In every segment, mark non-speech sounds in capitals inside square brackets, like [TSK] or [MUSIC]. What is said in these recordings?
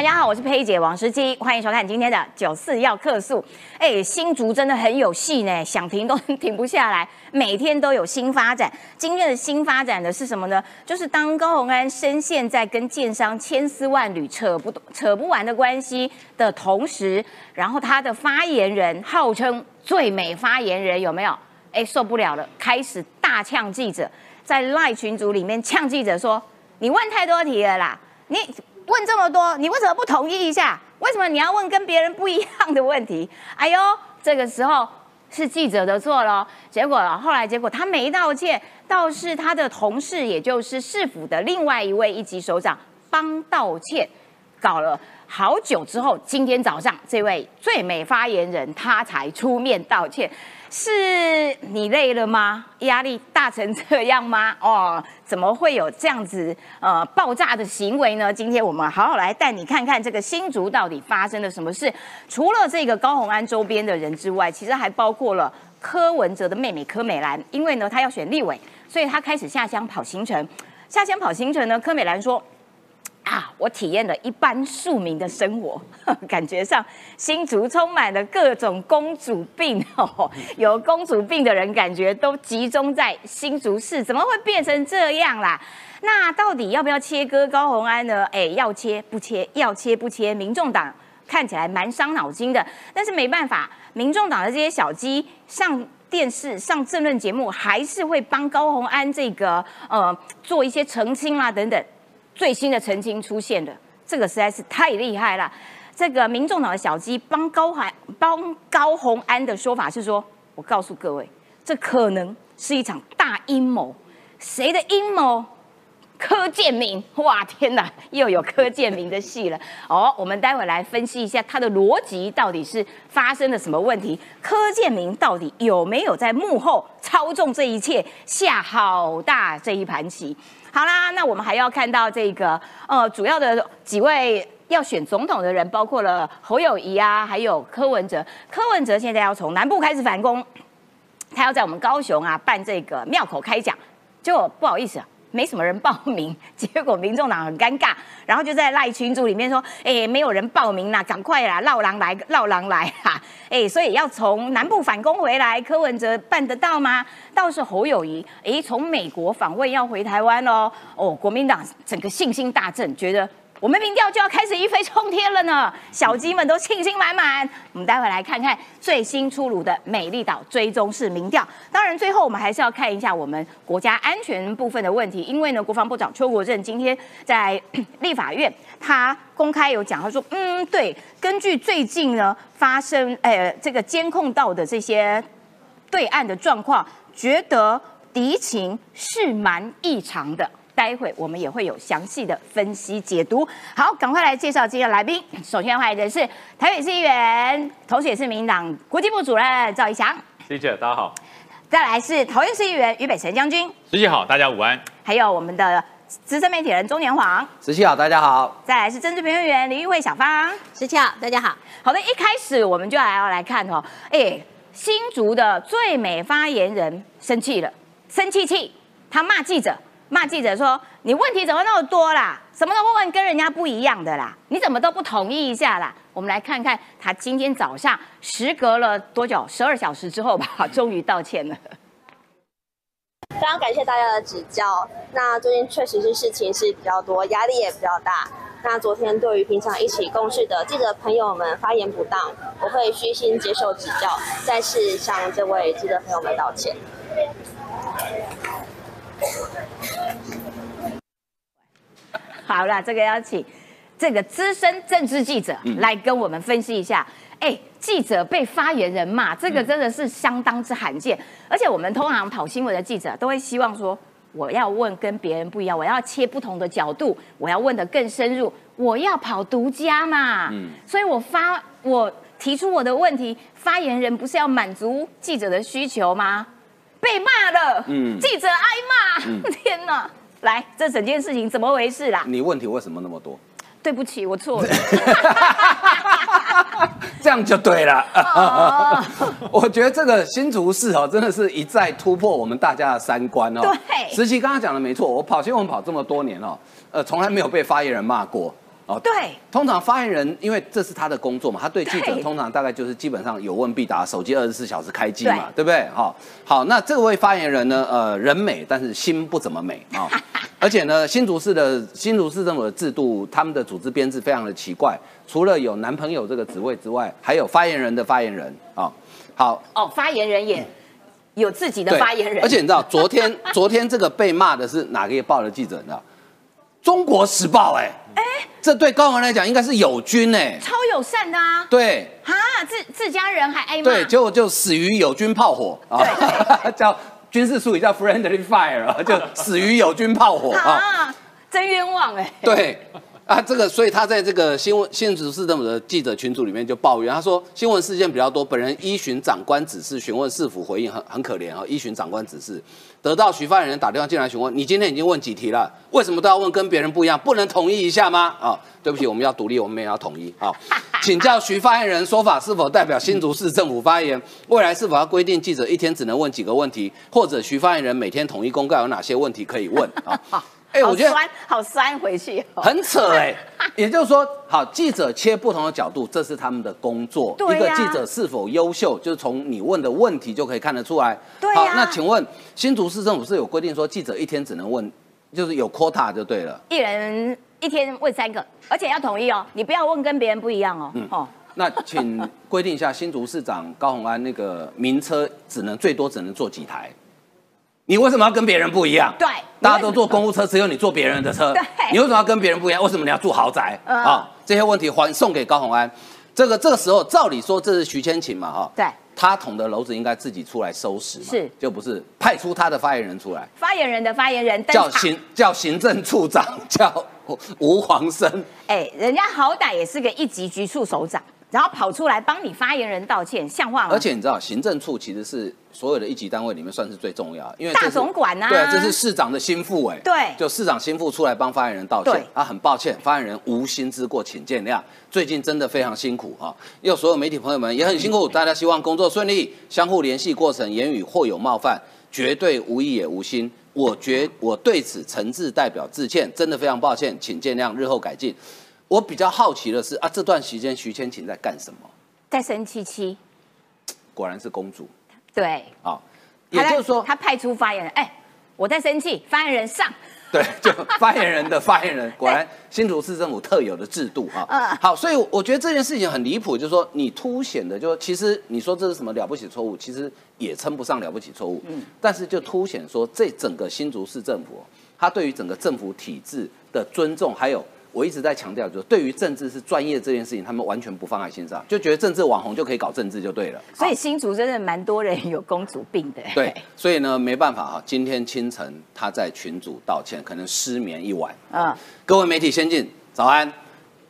大家好，我是佩姐王诗琪，欢迎收看今天的九四要客诉。哎，新竹真的很有戏呢，想停都 [LAUGHS] 停不下来，每天都有新发展。今天的新发展的是什么呢？就是当高鸿安深陷在跟建商千丝万缕扯不 [LAUGHS] 扯不完的关系的同时，然后他的发言人号称最美发言人有没有？哎，受不了了，开始大呛记者，在赖群组里面呛记者说：“你问太多题了啦，你。”问这么多，你为什么不同意一下？为什么你要问跟别人不一样的问题？哎呦，这个时候是记者的错喽。结果后来结果他没道歉，倒是他的同事，也就是市府的另外一位一级首长帮道歉，搞了好久之后，今天早上这位最美发言人他才出面道歉。是你累了吗？压力大成这样吗？[LAUGHS] 哦，怎么会有这样子呃爆炸的行为呢？今天我们好好来带你看看这个新竹到底发生了什么事。除了这个高鸿安周边的人之外，其实还包括了柯文哲的妹妹柯美兰，因为呢她要选立委，所以她开始下乡跑行程。下乡跑行程呢，柯美兰说。啊！我体验了一般庶民的生活，[LAUGHS] 感觉上新竹充满了各种公主病哦。有公主病的人，感觉都集中在新竹市，怎么会变成这样啦？那到底要不要切割高红安呢？哎，要切不切？要切不切？民众党看起来蛮伤脑筋的，但是没办法，民众党的这些小鸡上电视、上政论节目，还是会帮高红安这个呃做一些澄清啊等等。最新的澄清出现的，这个实在是太厉害了。这个民众党的小鸡帮高海帮高红安的说法是说，我告诉各位，这可能是一场大阴谋。谁的阴谋？柯建明。哇，天哪，又有柯建明的戏了。[LAUGHS] 哦，我们待会来分析一下他的逻辑到底是发生了什么问题。柯建明到底有没有在幕后操纵这一切，下好大这一盘棋？好啦，那我们还要看到这个呃，主要的几位要选总统的人，包括了侯友谊啊，还有柯文哲。柯文哲现在要从南部开始反攻，他要在我们高雄啊办这个庙口开讲，就不好意思。没什么人报名，[LAUGHS] 结果民众党很尴尬，然后就在赖群组里面说：“哎，没有人报名啦，赶快啦，绕狼来，绕狼来哈！[LAUGHS] 哎，所以要从南部反攻回来，柯文哲办得到吗？倒是侯友谊，哎，从美国访问要回台湾喽。哦，国民党整个信心大振，觉得。”我们民调就要开始一飞冲天了呢，小鸡们都信心满满。我们待会来看看最新出炉的美丽岛追踪式民调。当然，最后我们还是要看一下我们国家安全部分的问题，因为呢，国防部长邱国正今天在立法院，他公开有讲，他说，嗯，对，根据最近呢发生，呃，这个监控到的这些对岸的状况，觉得敌情是蛮异常的。待会我们也会有详细的分析解读。好，赶快来介绍今天的来宾。首先欢迎的是台北市议员，同时也是民党国际部主任赵一翔。谢谢，大家好。再来是桃园市议员于北辰将军。十七好，大家午安。还有我们的资深媒体人中年黄。十七好，大家好。再来是政治评论员林玉慧小芳。十七好，大家好。好的，一开始我们就来要来看哦，哎，新竹的最美发言人生气了，生气气，他骂记者。骂记者说：“你问题怎么那么多啦？什么都会问跟人家不一样的啦？你怎么都不同意一下啦？”我们来看看他今天早上时隔了多久？十二小时之后吧，[LAUGHS] 终于道歉了。非常感谢大家的指教。那最近确实是事情是比较多，压力也比较大。那昨天对于平常一起共事的记者朋友们发言不当，我会虚心接受指教，再次向这位记者朋友们道歉。[LAUGHS] 好了，这个要请这个资深政治记者来跟我们分析一下。哎，记者被发言人骂，这个真的是相当之罕见。而且我们通常跑新闻的记者都会希望说，我要问跟别人不一样，我要切不同的角度，我要问的更深入，我要跑独家嘛。嗯，所以我发我提出我的问题，发言人不是要满足记者的需求吗？被骂了，嗯，记者挨骂，[LAUGHS] 天哪！来，这整件事情怎么回事啦？你问题为什么那么多？对不起，我错了。[LAUGHS] 这样就对了。[LAUGHS] 我觉得这个新竹市哦，真的是一再突破我们大家的三观哦。对，实习刚刚讲的没错，我跑新闻跑这么多年哦，呃，从来没有被发言人骂过。哦，对，通常发言人，因为这是他的工作嘛，他对记者通常大概就是基本上有问必答，手机二十四小时开机嘛，对不对？好，好，那这位发言人呢，呃，人美，但是心不怎么美啊，[LAUGHS] 而且呢，新竹市的新竹市政府的制度，他们的组织编制非常的奇怪，除了有男朋友这个职位之外，还有发言人的发言人啊。好，哦，发言人也有自己的对发言人，[LAUGHS] 而且你知道，昨天昨天这个被骂的是哪个报的记者？你知道？中国时报、哎，哎，这对高文来讲应该是友军哎、超友善的啊，对。哈，自自家人还挨骂，对，结果就死于友军炮火。啊，[LAUGHS] 叫军事术语叫 friendly fire 啊，就死于友军炮火啊。啊，真冤枉哎，对啊，这个所以他在这个新闻新竹市政府的记者群组里面就抱怨，他说新闻事件比较多，本人依循长官指示询问市府回应很很可怜啊，依循长官指示，得到徐发言人打电话进来询问，你今天已经问几题了，为什么都要问跟别人不一样，不能统一一下吗？啊，对不起，我们要独立，我们也要统一啊。请教徐发言人说法是否代表新竹市政府发言？未来是否要规定记者一天只能问几个问题，或者徐发言人每天统一公告有哪些问题可以问啊？哎、好我觉得酸，好酸回去哦，很扯哎、[LAUGHS] 也就是说，好，记者切不同的角度，这是他们的工作。对一个记者是否优秀，就是从你问的问题就可以看得出来。好，那请问新竹市政府是有规定说记者一天只能问，就是有 quota 就对了。一人一天问三个，而且要统一哦，你不要问跟别人不一样哦，哦，那请规定一下，新竹市长高虹安那个名车只能最多只能坐几台？你为什么要跟别人不一样？对大家都坐公务车，只有你坐别人的车。对你为什么要跟别人不一样？为什么你要住豪宅？嗯啊，这些问题还送给高虹安。这个这个时候，照理说这是徐千晴嘛，哈，对，他捅的篓子应该自己出来收拾嘛，是就不是派出他的发言人出来，发言人的发言人，叫行叫行政处长 [LAUGHS] 叫吴黄生，哎，人家好歹也是个一级局处首长，然后跑出来帮你发言人道歉，像话吗？而且你知道，行政处其实是所有的一级单位里面算是最重要的，因为大总管啊对，这是市长的心腹哎，对就市长心腹出来帮发言人道歉，啊，很抱歉，发言人无心之过，请见谅。最近真的非常辛苦啊，又所有媒体朋友们也很辛苦，大家希望工作顺利，相互联系过程言语或有冒犯，绝对无意也无心。我觉我对此诚挚代表致歉，真的非常抱歉，请见谅，日后改进。我比较好奇的是啊，这段时间徐千晴在干什么？在生气气，果然是公主对，啊，也就是说，他派出发言人，哎，我在生气，发言人上，[LAUGHS] 对，就发言人的 [LAUGHS] 发言人，果然新竹市政府特有的制度啊。嗯好，所以我觉得这件事情很离谱，就是说你凸显的，就是其实你说这是什么了不起错误，其实也称不上了不起错误。嗯，但是就凸显说这整个新竹市政府，他对于整个政府体制的尊重，还有。我一直在强调，就是对于政治是专业这件事情，他们完全不放在心上，就觉得政治网红就可以搞政治就对了。所以新竹真的蛮多人有公主病的。对，所以呢，没办法哈，今天清晨他在群组道歉，可能失眠一晚。嗯，各位媒体先进，早安！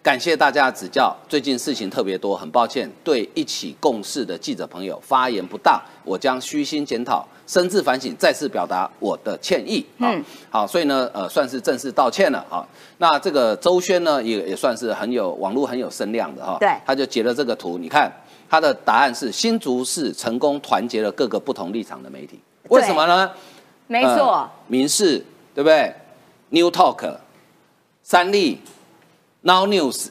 感谢大家的指教。最近事情特别多，很抱歉对一起共事的记者朋友发言不当，我将虚心检讨，深自反省，再次表达我的歉意。嗯嗯，好，所以呢，呃，算是正式道歉了啊。那这个周轩呢，也也算是很有网络很有声量的哈。对他就截了这个图，你看他的答案是新竹市成功团结了各个不同立场的媒体，为什么呢？没错呃，民事对不对？New Talk、三立、Now News、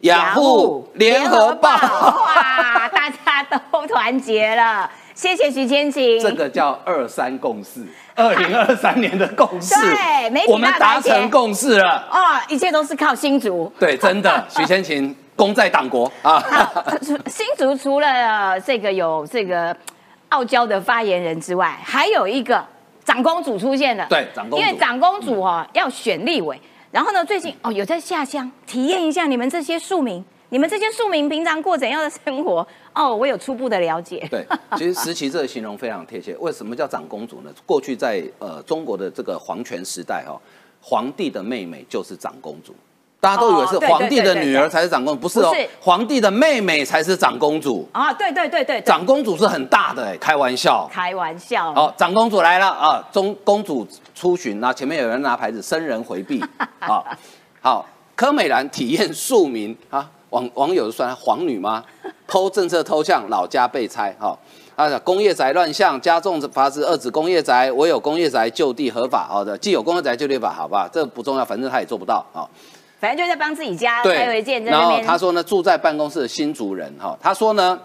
雅虎、联合报，哇，[LAUGHS] 大家都团结了，谢谢徐千晴。这个叫二三共识，二零二三年的共识，对媒体我们达成共识了。哦，一切都是靠新竹。对，真的，[LAUGHS] 徐千晴功在党国啊。新竹除了这个有这个傲娇的发言人之外，还有一个长公主出现了。对长公主因为长公主哦、要选立委，然后呢，最近哦有在下乡体验一下你们这些庶民，你们这些庶民平常过怎样的生活 [LAUGHS] 哦，我有初步的了解。对，其实石琪这个形容非常贴切。为什么叫长公主呢？过去在呃中国的这个皇权时代哈、皇帝的妹妹就是长公主。大家都以为是皇帝的女儿才是长公主，不是哦，皇帝的妹妹才是长公主。啊，对对对对对，长公主是很大的哎，开玩笑。开玩笑。好，长公主来了啊！中公主出巡，那前面有人拿牌子，生人回避。好，[LAUGHS] 好，柯美兰体验庶民啊，网网友算她皇女吗？偷政策偷向老家被拆，哈、啊，工业宅乱象加重罚之，二指工业宅，唯有工业宅就地合法，好的，既有工业宅就地合法，好吧，这不重要，反正他也做不到啊。反正就在帮自己家对开违建，在然后。他说呢，住在办公室的新族人哈，他说呢，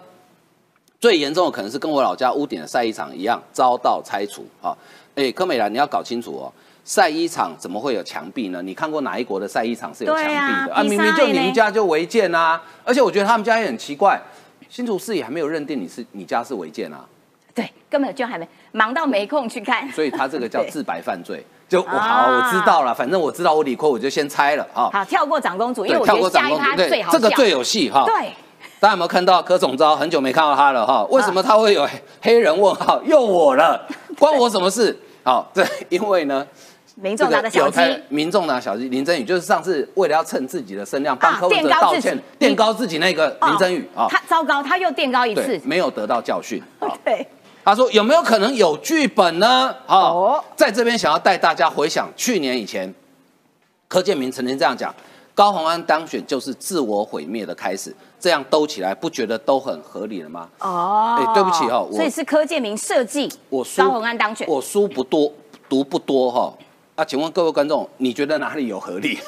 最严重的可能是跟我老家屋顶的晒衣场一样遭到拆除哈。哎，柯美兰，你要搞清楚哦，晒衣场怎么会有墙壁呢？你看过哪一国的晒衣场是有墙壁对啊的啊？明明就你们家就违建啊！而且我觉得他们家也很奇怪，新竹市也还没有认定你是你家是违建啊，对，根本就还没忙到没空去看。所以他这个叫 [LAUGHS] 自白犯罪。就我好，啊我知道了，反正我知道我理亏，我就先猜了哈。好，跳过长公主，因为，我跳过长觉得下一趴公主，对最好，笑这个最有戏哈。对。大家有没有看到柯总招？很久没看到他了哈，为什么他会有黑人问号？又我了，关我什么事？好，对，因为呢，民众拿的小鸡，有台民众拿小鸡林真宇，就是上次为了要蹭自己的声量，帮啊柯文哲道歉，垫高自己那个林真宇啊，他糟糕，他又垫高一次，，没有得到教训。好 [LAUGHS] 对，他说有没有可能有剧本呢？好、哦在这边想要带大家回想去年以前，柯建明曾经这样讲：高虹安当选就是自我毁灭的开始。这样兜起来，不觉得都很合理了吗？哦哎对不起哦所以是柯建明设计，我书高虹安当选，我书不多，读不多哈。啊，请问各位观众，你觉得哪里有合理？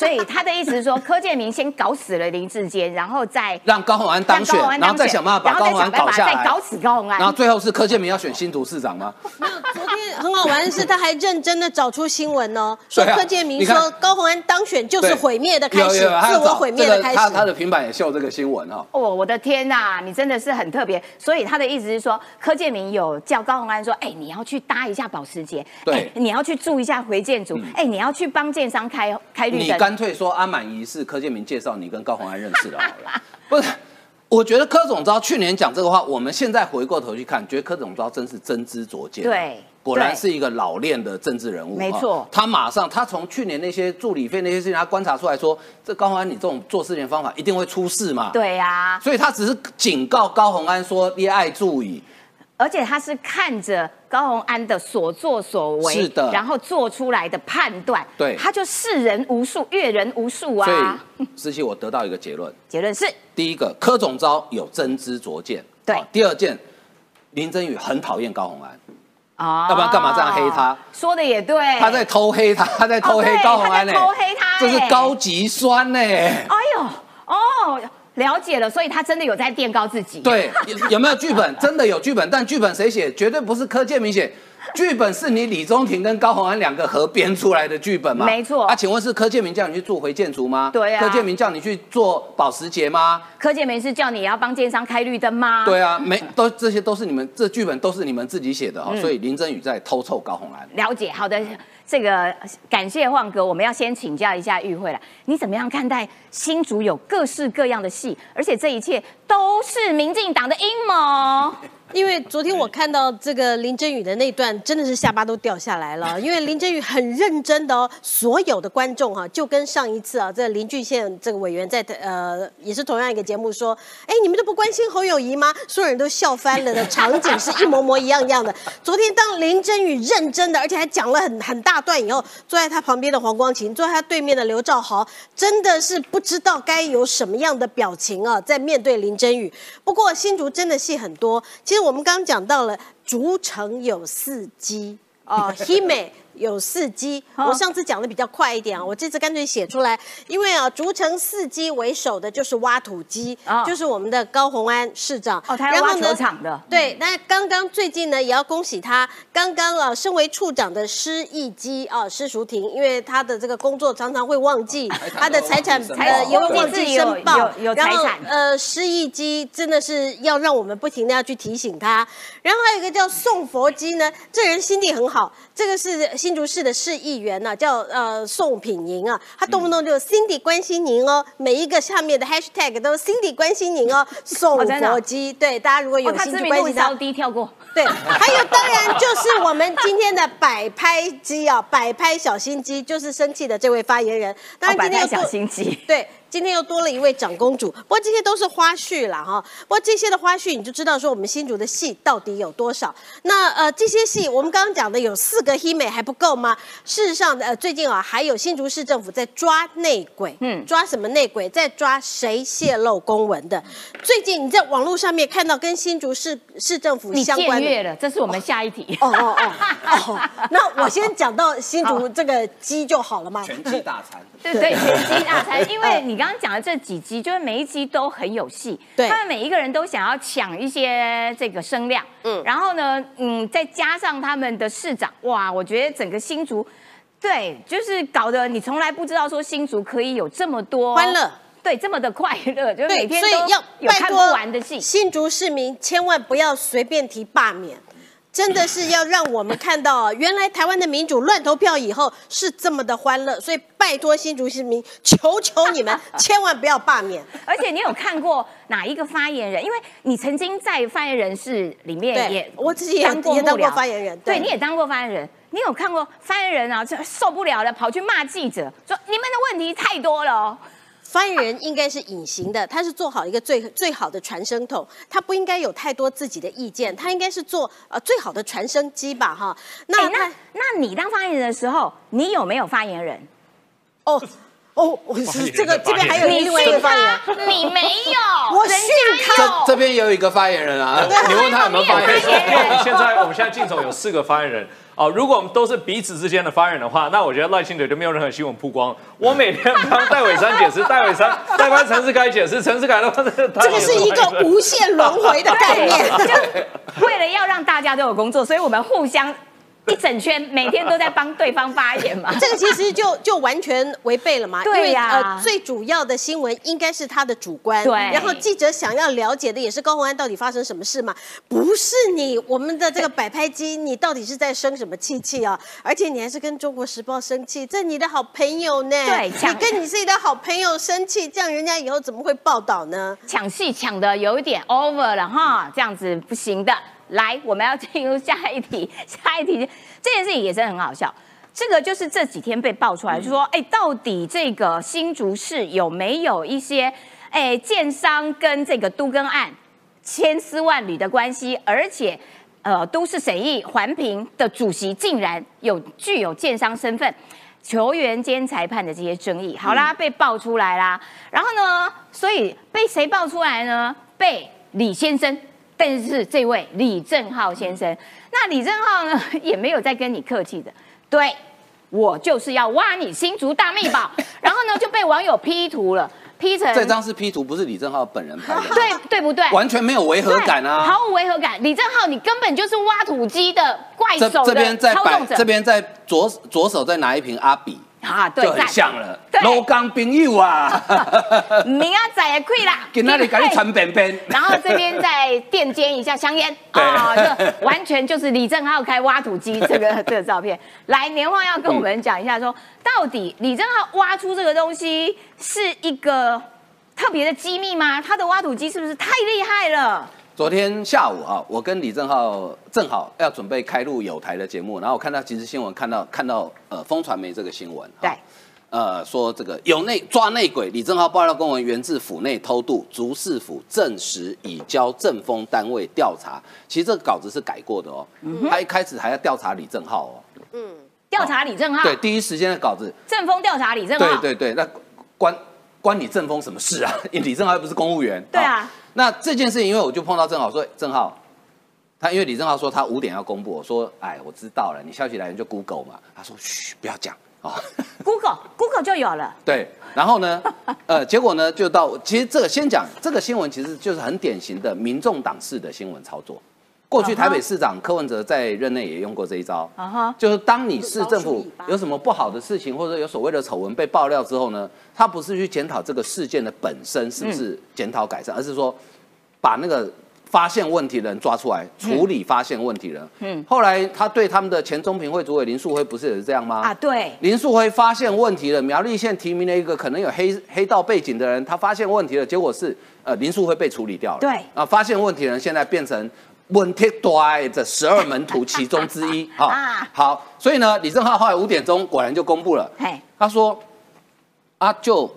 所以他的意思是说，柯建明先搞死了林志坚，然后再让高虹安当选然后再想办法把然后再高虹安想办法再搞下来，搞死高虹安然后最后是柯建明要选新竹市长吗？没有，昨天很好玩的是，他还认真的找出新闻哦，[LAUGHS] 说柯建明说高虹安当选就是毁灭的开始，自我毁灭的开始他他。的平板也秀这个新闻哈。哦，我的天呐，你真的是很特别。所以他的意思是说，柯建明有叫高虹安说，哎，你要去搭一下保时捷，对你要去住一下回建组，哎，你要去帮建商开开绿灯。你干脆说阿满怡是柯建明介绍你跟高虹安认识的好了，[LAUGHS] 不是？我觉得柯总招去年讲这个话，我们现在回过头去看，觉得柯总招真是真知灼见。对果然是一个老练的政治人物。没错哈他马上他从去年那些助理费那些事情，他观察出来说，这高虹安你这种做事情方法一定会出事嘛。。对呀、所以他只是警告高虹安说：“恋爱注意。而且他是看着高虹安的所作所为，是的。然后做出来的判断，对。他就视人无数，阅人无数啊。所啊。以，思琪，我得到一个结论：[LAUGHS] 结论是，第一个，柯总招有真知灼见；对。好第二件，林真宇很讨厌高虹安。哦。要不然干嘛这样黑他？说的也对，他在偷黑他，他在偷黑高洪安偷黑他这是哎高级酸呢、哎呦，哦，了解了，所以他真的有在垫高自己。，对，有没有剧本？真的有剧本，但剧本谁写？绝对不是柯建明写。剧本是你李宗廷跟高虹安两个合编出来的剧本吗？没错啊，请问是柯建明叫你去做回建筑吗？对啊柯建明叫你去做保时捷吗？柯建明是叫你要帮建商开绿灯吗？对啊，没都这些都是你们这剧本都是你们自己写的哈、嗯所以林真宇在偷臭高虹安。了解，好的，这个感谢晃哥，我们要先请教一下玉慧了，你怎么样看待新竹有各式各样的戏，而且这一切都是民进党的阴谋？[LAUGHS] 因为昨天我看到这个林真宇的那段，真的是下巴都掉下来了。[LAUGHS] 因为林真宇很认真的哦，所有的观众哈、就跟上一次啊，这林俊宪这个委员在呃也是同样一个节目说，哎，你们都不关心侯友谊吗？所有人都笑翻了的场景是一模模一样样的。[LAUGHS] 昨天当林真宇认真的，而且还讲了很很大段以后，坐在他旁边的黄光琴，坐在他对面的刘兆豪，真的是不知道该有什么样的表情啊，在面对林真宇。不过新竹真的戏很多，其实我们刚刚讲到了竹城有四基哦，[LAUGHS] Hime 有四鸡。哦我上次讲的比较快一点啊，我这次干脆写出来，因为啊，竹城四鸡为首的就是挖土机，哦就是我们的高虹安市长。哦，他要挖球场的，对，那刚刚最近呢，也要恭喜他，刚刚啊，身为处长的施义基啊，施淑婷，因为他的这个工作常常会忘记他的财产，呃，产也会忘记申报，有有然后财产呃，施义基真的是要让我们不停的要去提醒他。然后还有一个叫宋佛基呢，这人心地很好，这个是新竹市的市议员呢、叫呃宋品莹啊，他动不动就 Cindy 关心您哦，每一个下面的 hashtag 都 Cindy 关心您哦，宋哦真的哦佛基，对，大家如果有兴知趣关心他名度稍。低，跳过。对，还有当然就是我们今天的摆拍机啊，摆拍小心机，就是生气的这位发言人。当哦，摆拍小然今天有多心机。对，今天又多了一位长公主。不过这些都是花絮啦，哈。不过这些的花絮，你就知道说我们新竹的戏到底有多少。那呃，这些戏我们刚刚讲的有四个黑美还不够吗？事实上，呃，最近啊，还有新竹市政府在抓内鬼，嗯，抓什么内鬼？在抓谁泄露公文的？最近你在网络上面看到跟新竹市市政府相关的。了，这是我们下一题。哦哦哦哦，[LAUGHS] 那我先讲到新竹这个鸡就好了嘛。全鸡大餐。对对，全鸡大餐，[LAUGHS] 因为你刚刚讲的这几集，就是每一集都很有戏，对他们每一个人都想要抢一些这个声量，嗯，然后呢，嗯，再加上他们的市长，哇，我觉得整个新竹，对，就是搞得你从来不知道说新竹可以有这么多欢乐。对，这么的快乐，就是每，天都有看不完的戏。新竹市民千万不要随便提罢免。真的是要让我们看到啊，原来台湾的民主乱投票以后是这么的欢乐，所以拜托新竹市民，求求你们 [LAUGHS] 千万不要罢免。而且你有看过哪一个发言人？因为你曾经在发言人室里面对也，我自己也当过发言人对，对你也当过发言人。你有看过发言人啊，就受不了了，跑去骂记者，说你们的问题太多了哦。发言人应该是隐形的，他是做好一个最最好的传声筒，他不应该有太多自己的意见，他应该是做呃最好的传声机吧哈。那那那你当发言人的时候，你有没有发言人？哦哦，我是这个这边还有你另外一个发言人。你没有，我人训家有。这这边也有一个发言人啊，你问他有没有发言现在我们现在镜头有四个发言人哦，如果我们都是彼此之间的发言人的话，那我觉得赖清德就没有任何新闻曝光。我每天帮戴伟山解释，戴伟山 [LAUGHS] 在帮陈世凯解释，陈世凯的话，这这个是一个无限轮回的概念。[LAUGHS] 就为了要让大家都有工作，所以我们互相一整圈，每天都在帮对方发言嘛。[LAUGHS] 这个其实就就完全违背了嘛，对呀最主要的新闻应该是他的主观，对然后记者想要了解的也是高洪安到底发生什么事嘛，不是你我们的这个摆拍机，你到底是在生什么气气啊？而且你还是跟中国时报生气，这你的好朋友呢？对你跟你自己的好朋友生气，这样人家以后怎么会报道呢？抢戏抢的有一点 over 了哈，这样子不行的。来，我们要进入下一题，[LAUGHS] 下一题这件事情也真的很好笑。这个就是这几天被爆出来，就说，哎，到底这个新竹市有没有一些，哎，建商跟这个都更案千丝万缕的关系，而且，呃，都市审议环评的主席竟然有具有建商身份。球员兼裁判的这些争议，好啦，被爆出来啦。然后呢，所以被谁爆出来呢？被李先生，但是这位李正浩先生，那李正浩呢也没有再跟你客气的，对我就是要挖你新竹大秘宝，[LAUGHS] 然后呢就被网友 P 图了，P 成这张是 P 图，不是李正浩本人拍的，对对不对？完全没有违和感啊。毫无违和感。李正浩，你根本就是挖土机的怪这手这边的在摆这边在左左手再拿一瓶阿比，啊，对，就很赞像了。对老港朋友啊，[LAUGHS] 明啊仔也亏啦，[LAUGHS] 今天你赶紧传便便。然后这边再垫肩一下香烟 [LAUGHS] 对啊，这完全就是李正浩开挖土机这个这个照片。来，年画要跟我们讲一下说，到底李正浩挖出这个东西是一个特别的机密吗？他的挖土机是不是太厉害了？昨天下午啊，我跟李正浩正好要准备开录有台的节目，然后我看到即时新闻，看到看到呃风传媒这个新闻，哈对，呃说这个有内抓内鬼，李正浩爆料公文源自府内偷渡，竹市府证实已交政风单位调查。其实这个稿子是改过的哦，他一开始还要调查李正浩哦，嗯调查李正浩，对，第一时间的稿子，政风调查李正浩，对对对，那关关你正风什么事啊？[LAUGHS] 李正浩又不是公务员。对啊。好那这件事情，因为我就碰到正浩说，正浩，他因为李正浩说他五点要公布，我说，哎，我知道了，你消息来源就 Google 嘛。他说，嘘，不要讲哦。[LAUGHS] Google Google 就有了。对，然后呢，呃，结果呢，就到其实这个先讲这个新闻，其实就是很典型的民众党式的新闻操作。过去台北市长柯文哲在任内也用过这一招，就是当你市政府有什么不好的事情，或者有所谓的丑闻被爆料之后呢，他不是去检讨这个事件的本身是不是检讨改善，而是说把那个发现问题的人抓出来，处理发现问题的人。嗯，后来他对他们的前中评会主委林树辉不是也是这样吗？啊，对，林树辉发现问题了，苗栗县提名了一个可能有黑黑道背景的人，他发现问题了，结果是呃林树辉被处理掉了。对。啊，发现问题人现在变成问题大的十二门徒其中之一。[LAUGHS] 好、啊好，所以呢，李正浩后来五点钟果然就公布了，嘿，他说啊，就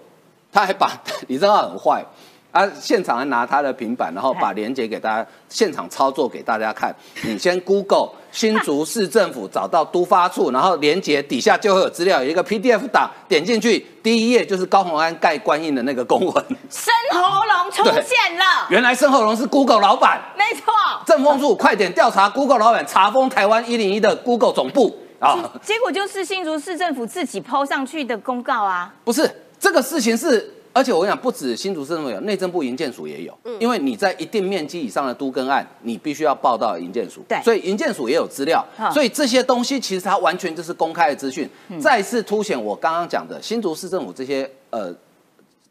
他还把 [LAUGHS] 李正浩很坏。啊！现场还拿他的平板，然后把链接给大家，现场操作给大家看。你先 Google 新竹市政府，找到都发处，然后连接底下就会有资料，有一个 PDF 档，点进去第一页就是高鸿安盖官印的那个公文。生喉龙出现了，原来生喉龙是 Google 老板，没错。政风处快点调查 Google 老板，查封台湾一零一的 Google 总部啊！结果就是新竹市政府自己抛上去的公告啊！不是这个事情是。而且我跟你讲，不止新竹市政府有，内政部营建署也有。嗯，因为你在一定面积以上的都更案，你必须要报到营建署。对，所以营建署也有资料。所以这些东西其实它完全就是公开的资讯。再次凸显我刚刚讲的，新竹市政府这些呃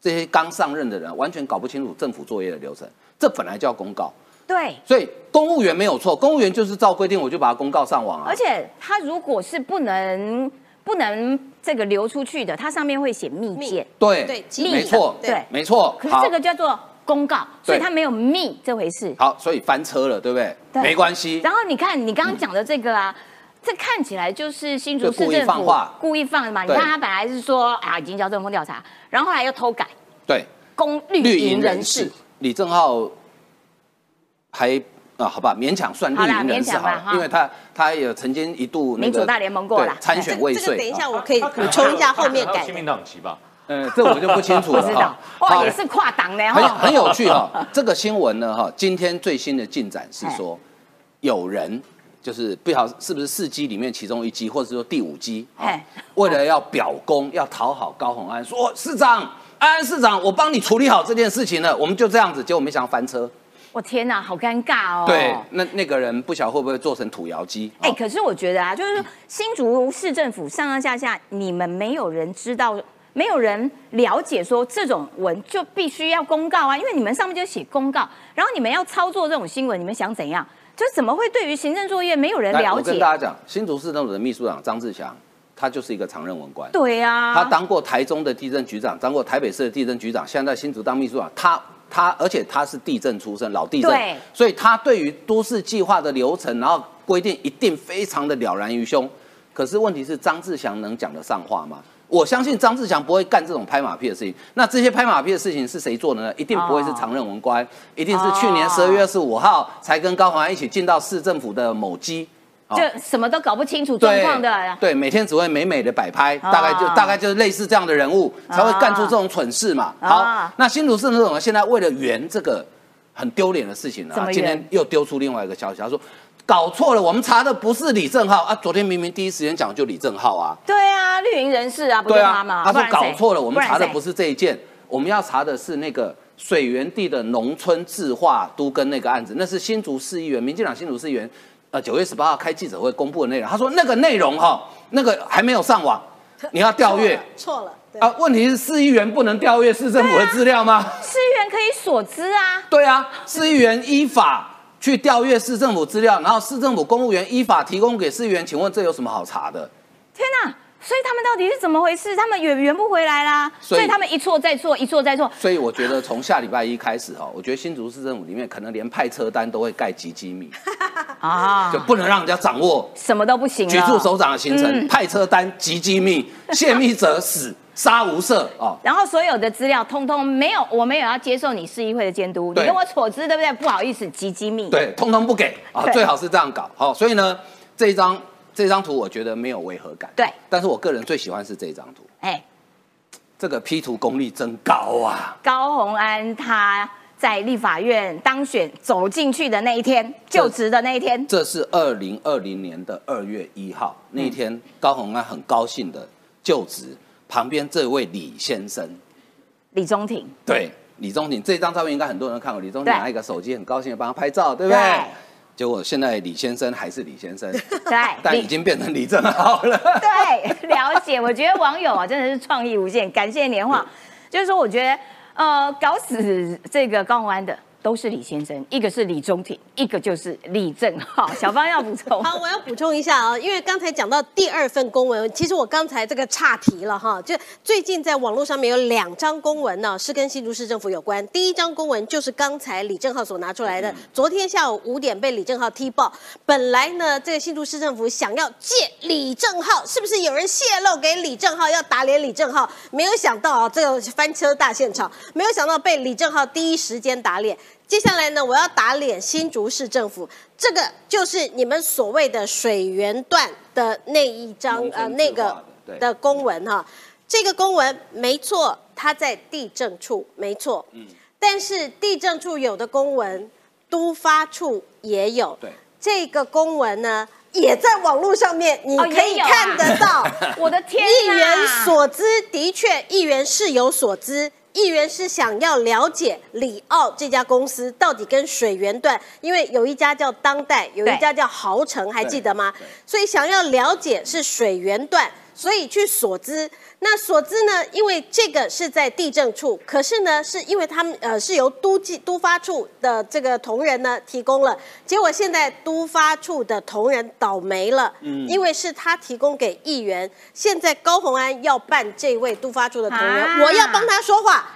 这些刚上任的人，完全搞不清楚政府作业的流程。这本来就要公告。对。所以公务员没有错，公务员就是照规定，我就把它公告上网啊。而且他如果是不能不能。这个流出去的，它上面会写密件，对对，没错，对，没错。可是这个叫做公告，所以它没有密这回事。好，所以翻车了，对不对？没关系。然后你看你刚刚讲的这个啊，这看起来就是新竹市政府故意放的嘛？你看他本来是说啊，已经交政风调查，然后后来又偷改，对，公绿营人士李正浩还。啊，好吧，勉强算绿营人士哈，因为他他也曾经一度民主大联盟过了参选未遂。等一下，我可以补充一下后面改。亲民党旗吧？嗯，这我就不清楚了哈。哇，也是跨党的哈，很有趣哈。这个新闻呢哈，今天最新的进展是说，有人就是不晓是不是四机里面其中一机，或者说第五机，为了要表功，要讨好高鸿安，说市长安安市长，我帮你处理好这件事情了，我们就这样子，结果没想到翻车。我天哪，好尴尬哦！对，那那个人不晓得会不会做成土窑机？哎，可是我觉得啊，就是新竹市政府上上下下，你们没有人知道，没有人了解，说这种文就必须要公告啊，因为你们上面就写公告，然后你们要操作这种新闻，你们想怎样？就怎么会对于行政作业没有人了解？我跟大家讲，新竹市政府的秘书长张志祥，他就是一个常任文官。对呀，他当过台中的地震局长，当过台北市的地震局长，现在新竹当秘书长，他。他而且他是地震出身，老地震，所以他对于都市计划的流程，然后规定一定非常的了然于胸。可是问题是张志祥能讲得上话吗？我相信张志祥不会干这种拍马屁的事情。那这些拍马屁的事情是谁做的呢？一定不会是常任文官，一定是去年十二月二十五号才跟高鸿安一起进到市政府的某机。就什么都搞不清楚状况的，对，每天只会美美的摆拍，大概就大概就是类似这样的人物才会干出这种蠢事嘛。好，那新竹市那种现在为了圆这个很丢脸的事情呢，今天又丢出另外一个消息，他说搞错了，我们查的不是李正浩啊，昨天明明第一时间讲就李正浩啊。对啊，绿营人士啊，不是他吗？他说搞错了，我们查的不是这一件，我们要查的是那个水源地的农村自化都跟那个案子，那是新竹市议员，民进党新竹市议员。呃，九月十八号开记者会公布的内容，他说那个内容哈，那个还没有上网，你要调阅错了啊？问题是市议员不能调阅市政府的资料吗？市议员可以锁资啊？对啊，市议员依法去调阅市政府资料，然后市政府公务员依法提供给市议员，请问这有什么好查的？天哪！所以他们到底是怎么回事？他们圆圆不回来啦，所以他们一错再错，一错再错。所以我觉得从下礼拜一开始哈，我觉得新竹市政府里面可能连派车单都会盖极机密啊，就不能让人家掌握，什么都不行。局处首长的行程，派车单极机密，泄密者死，杀无赦哦。然后所有的资料通通没有，我没有要接受你市议会的监督，你跟我撮资对不对？不好意思，极机密。对，通通不给啊，最好是这样搞。好，所以呢，这一张。这张图我觉得没有违和感，对，但是我个人最喜欢是这张图，哎，这个 P 图功力真高啊！高鸿安他在立法院当选走进去的那一天，就职的那一天，这是二零二零年的二月一号那一天，高鸿安很高兴的就职，旁边这位李先生，李宗廷，对，李宗廷这张照片应该很多人看过，李宗廷拿一个手机很高兴的帮他拍照，对不对？结果现在李先生还是李先生，[LAUGHS] 对，[LAUGHS] 但已经变成李正浩了。[LAUGHS] 对，了解。我觉得网友啊真的是创意无限，感谢年华。就是说，我觉得呃，搞死这个高洪安的都是李先生，一个是李中庭，一个就是李正浩。小芳要补充。[LAUGHS] 好，我要补充一下啊，因为刚才讲到第二份公文，其实我刚才这个岔题了哈。就最近在网络上面有两张公文呢，是跟新竹市政府有关。第一张公文就是刚才李正浩所拿出来的，昨天下午五点被李正浩踢爆。本来呢，这个新竹市政府想要借李正浩，是不是有人泄露给李正浩要打脸李正浩？没有想到啊，这个翻车大现场，没有想到被李正浩第一时间打脸。接下来呢，我要打脸新竹市政府，这个就是你们所谓的水源段的那一张呃那个的公文哈。这个公文没错，它在地政处没错，嗯，但是地政处有的公文，都发处也有，对，这个公文呢也在网络上面，你可以看得到。[LAUGHS] 我的天，议员所知的确，议员是有所知。议员是想要了解里奥这家公司到底跟水源段，因为有一家叫当代，有一家叫豪城，还记得吗？所以想要了解是水源段，所以去所资。那所知呢？因为这个是在地政处，可是呢，是因为他们呃是由都记都发处的这个同仁呢提供了，结果现在都发处的同仁倒霉了，嗯，因为是他提供给议员，现在高鸿安要办这位都发处的同仁，我要帮他说话，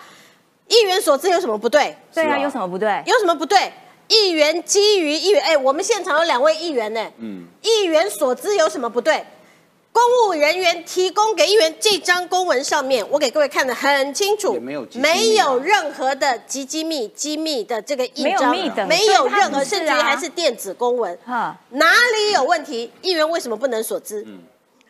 议员所知有什么不对？对啊，有什么不对？有什么不对？议员基于议员，哎，我们现场有两位议员呢，嗯，议员所知有什么不对？公务人员提供给议员这张公文上面，我给各位看的很清楚，没有没有任何的机机密机密的这个印章，没有，没有任何，甚至于还是电子公文，哪里有问题？议员为什么不能锁资？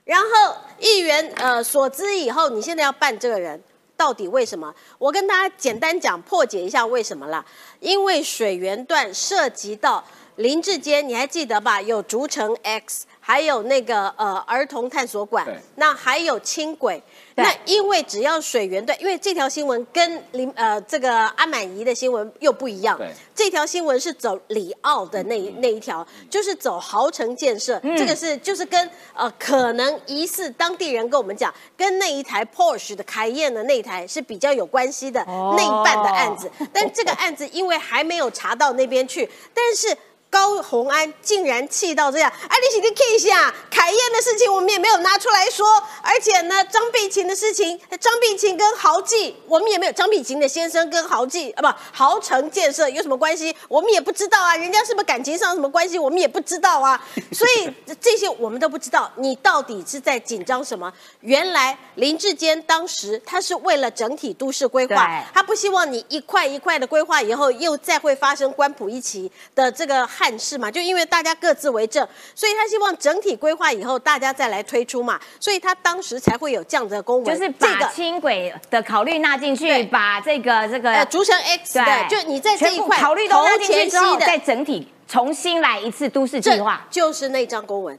然后议员呃所知以后，你现在要办这个人，到底为什么？我跟大家简单讲破解一下为什么啦？因为水源段涉及到林志坚，你还记得吧？有竹城 X。还有那个呃儿童探索馆，那还有轻轨，那因为只要水源段，因为这条新闻跟林呃这个阿满怡的新闻又不一样，这条新闻是走里奥的那那一条，就是走豪城建设，这个是就是跟呃可能疑似当地人跟我们讲，跟那一台 Porsche 的凯宴的那一台是比较有关系的那一半的案子，但这个案子因为还没有查到那边去，但是。高红安竟然气到这样！哎，你请你看一下凯燕的事情，我们也没有拿出来说。而且呢，张碧琴的事情，张碧琴跟豪记，我们也没有。张碧琴的先生跟豪记啊，不，豪城建设有什么关系？我们也不知道啊。人家是不是感情上什么关系？我们也不知道啊。所以这些我们都不知道。你到底是在紧张什么？原来林志坚当时他是为了整体都市规划，他不希望你一块一块的规划以后又再会发生官埔一起的这个。汉室嘛，就因为大家各自为政，所以他希望整体规划以后大家再来推出嘛，所以他当时才会有这样的公文，就是把轻轨的考虑纳进去，把这个这个逐成 X 的，就你在这一块考虑都纳进去之后，再整体重新来一次都市计划，就是那张公文，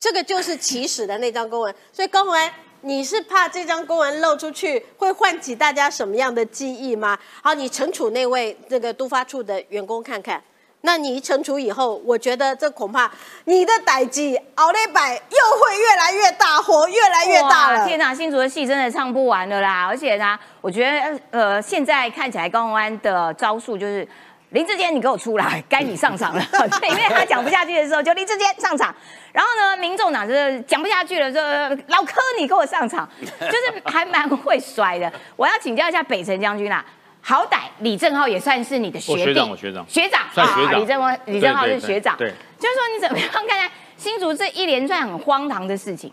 这个就是起始的那张公文，所以高鸿安。你是怕这张公文漏出去会唤起大家什么样的记忆吗？好，你惩处那位这个都发处的员工看看。那你一惩处以后，我觉得这恐怕你的歹机熬了百又会越来越大，火越来越大了。天哪，新竹的戏真的唱不完了啦！而且呢，我觉得呃，现在看起来高鸿安的招数就是。林志坚，你给我出来，该你上场了。对，[LAUGHS] 因为他讲不下去的时候，就林志坚上场。然后呢，民众党就是讲不下去了，说老柯你给我上场，就是还蛮会摔的。我要请教一下北辰将军啦，好歹李正浩也算是你的学弟，学长，学长，学长啊，李正浩，李正浩是学长。对，就是说你怎么样看待新竹这一连串很荒唐的事情？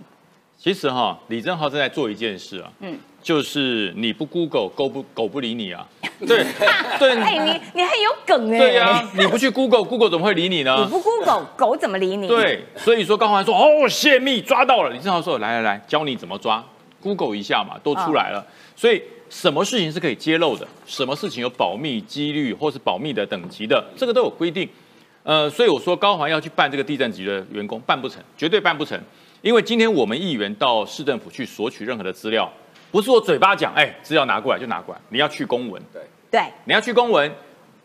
其实哈，李正浩正在做一件事啊，嗯。就是你不 Google，狗不狗不理你啊？对 [LAUGHS] 对，[LAUGHS] 哎，你你很有梗哎。对呀，你不去 Google，Google 怎么会理你呢？你不 Google，狗怎么理你？对，所以说高环说哦，泄密抓到了。李正浩说来来来，教你怎么抓，Google 一下嘛，都出来了。所以什么事情是可以揭露的，什么事情有保密几率或是保密的等级的，这个都有规定。呃，所以我说高环要去办这个地震局的员工，办不成，绝对办不成。因为今天我们议员到市政府去索取任何的资料。不是我嘴巴讲，哎，资料拿过来就拿过来，你要去公文，对对，你要去公文，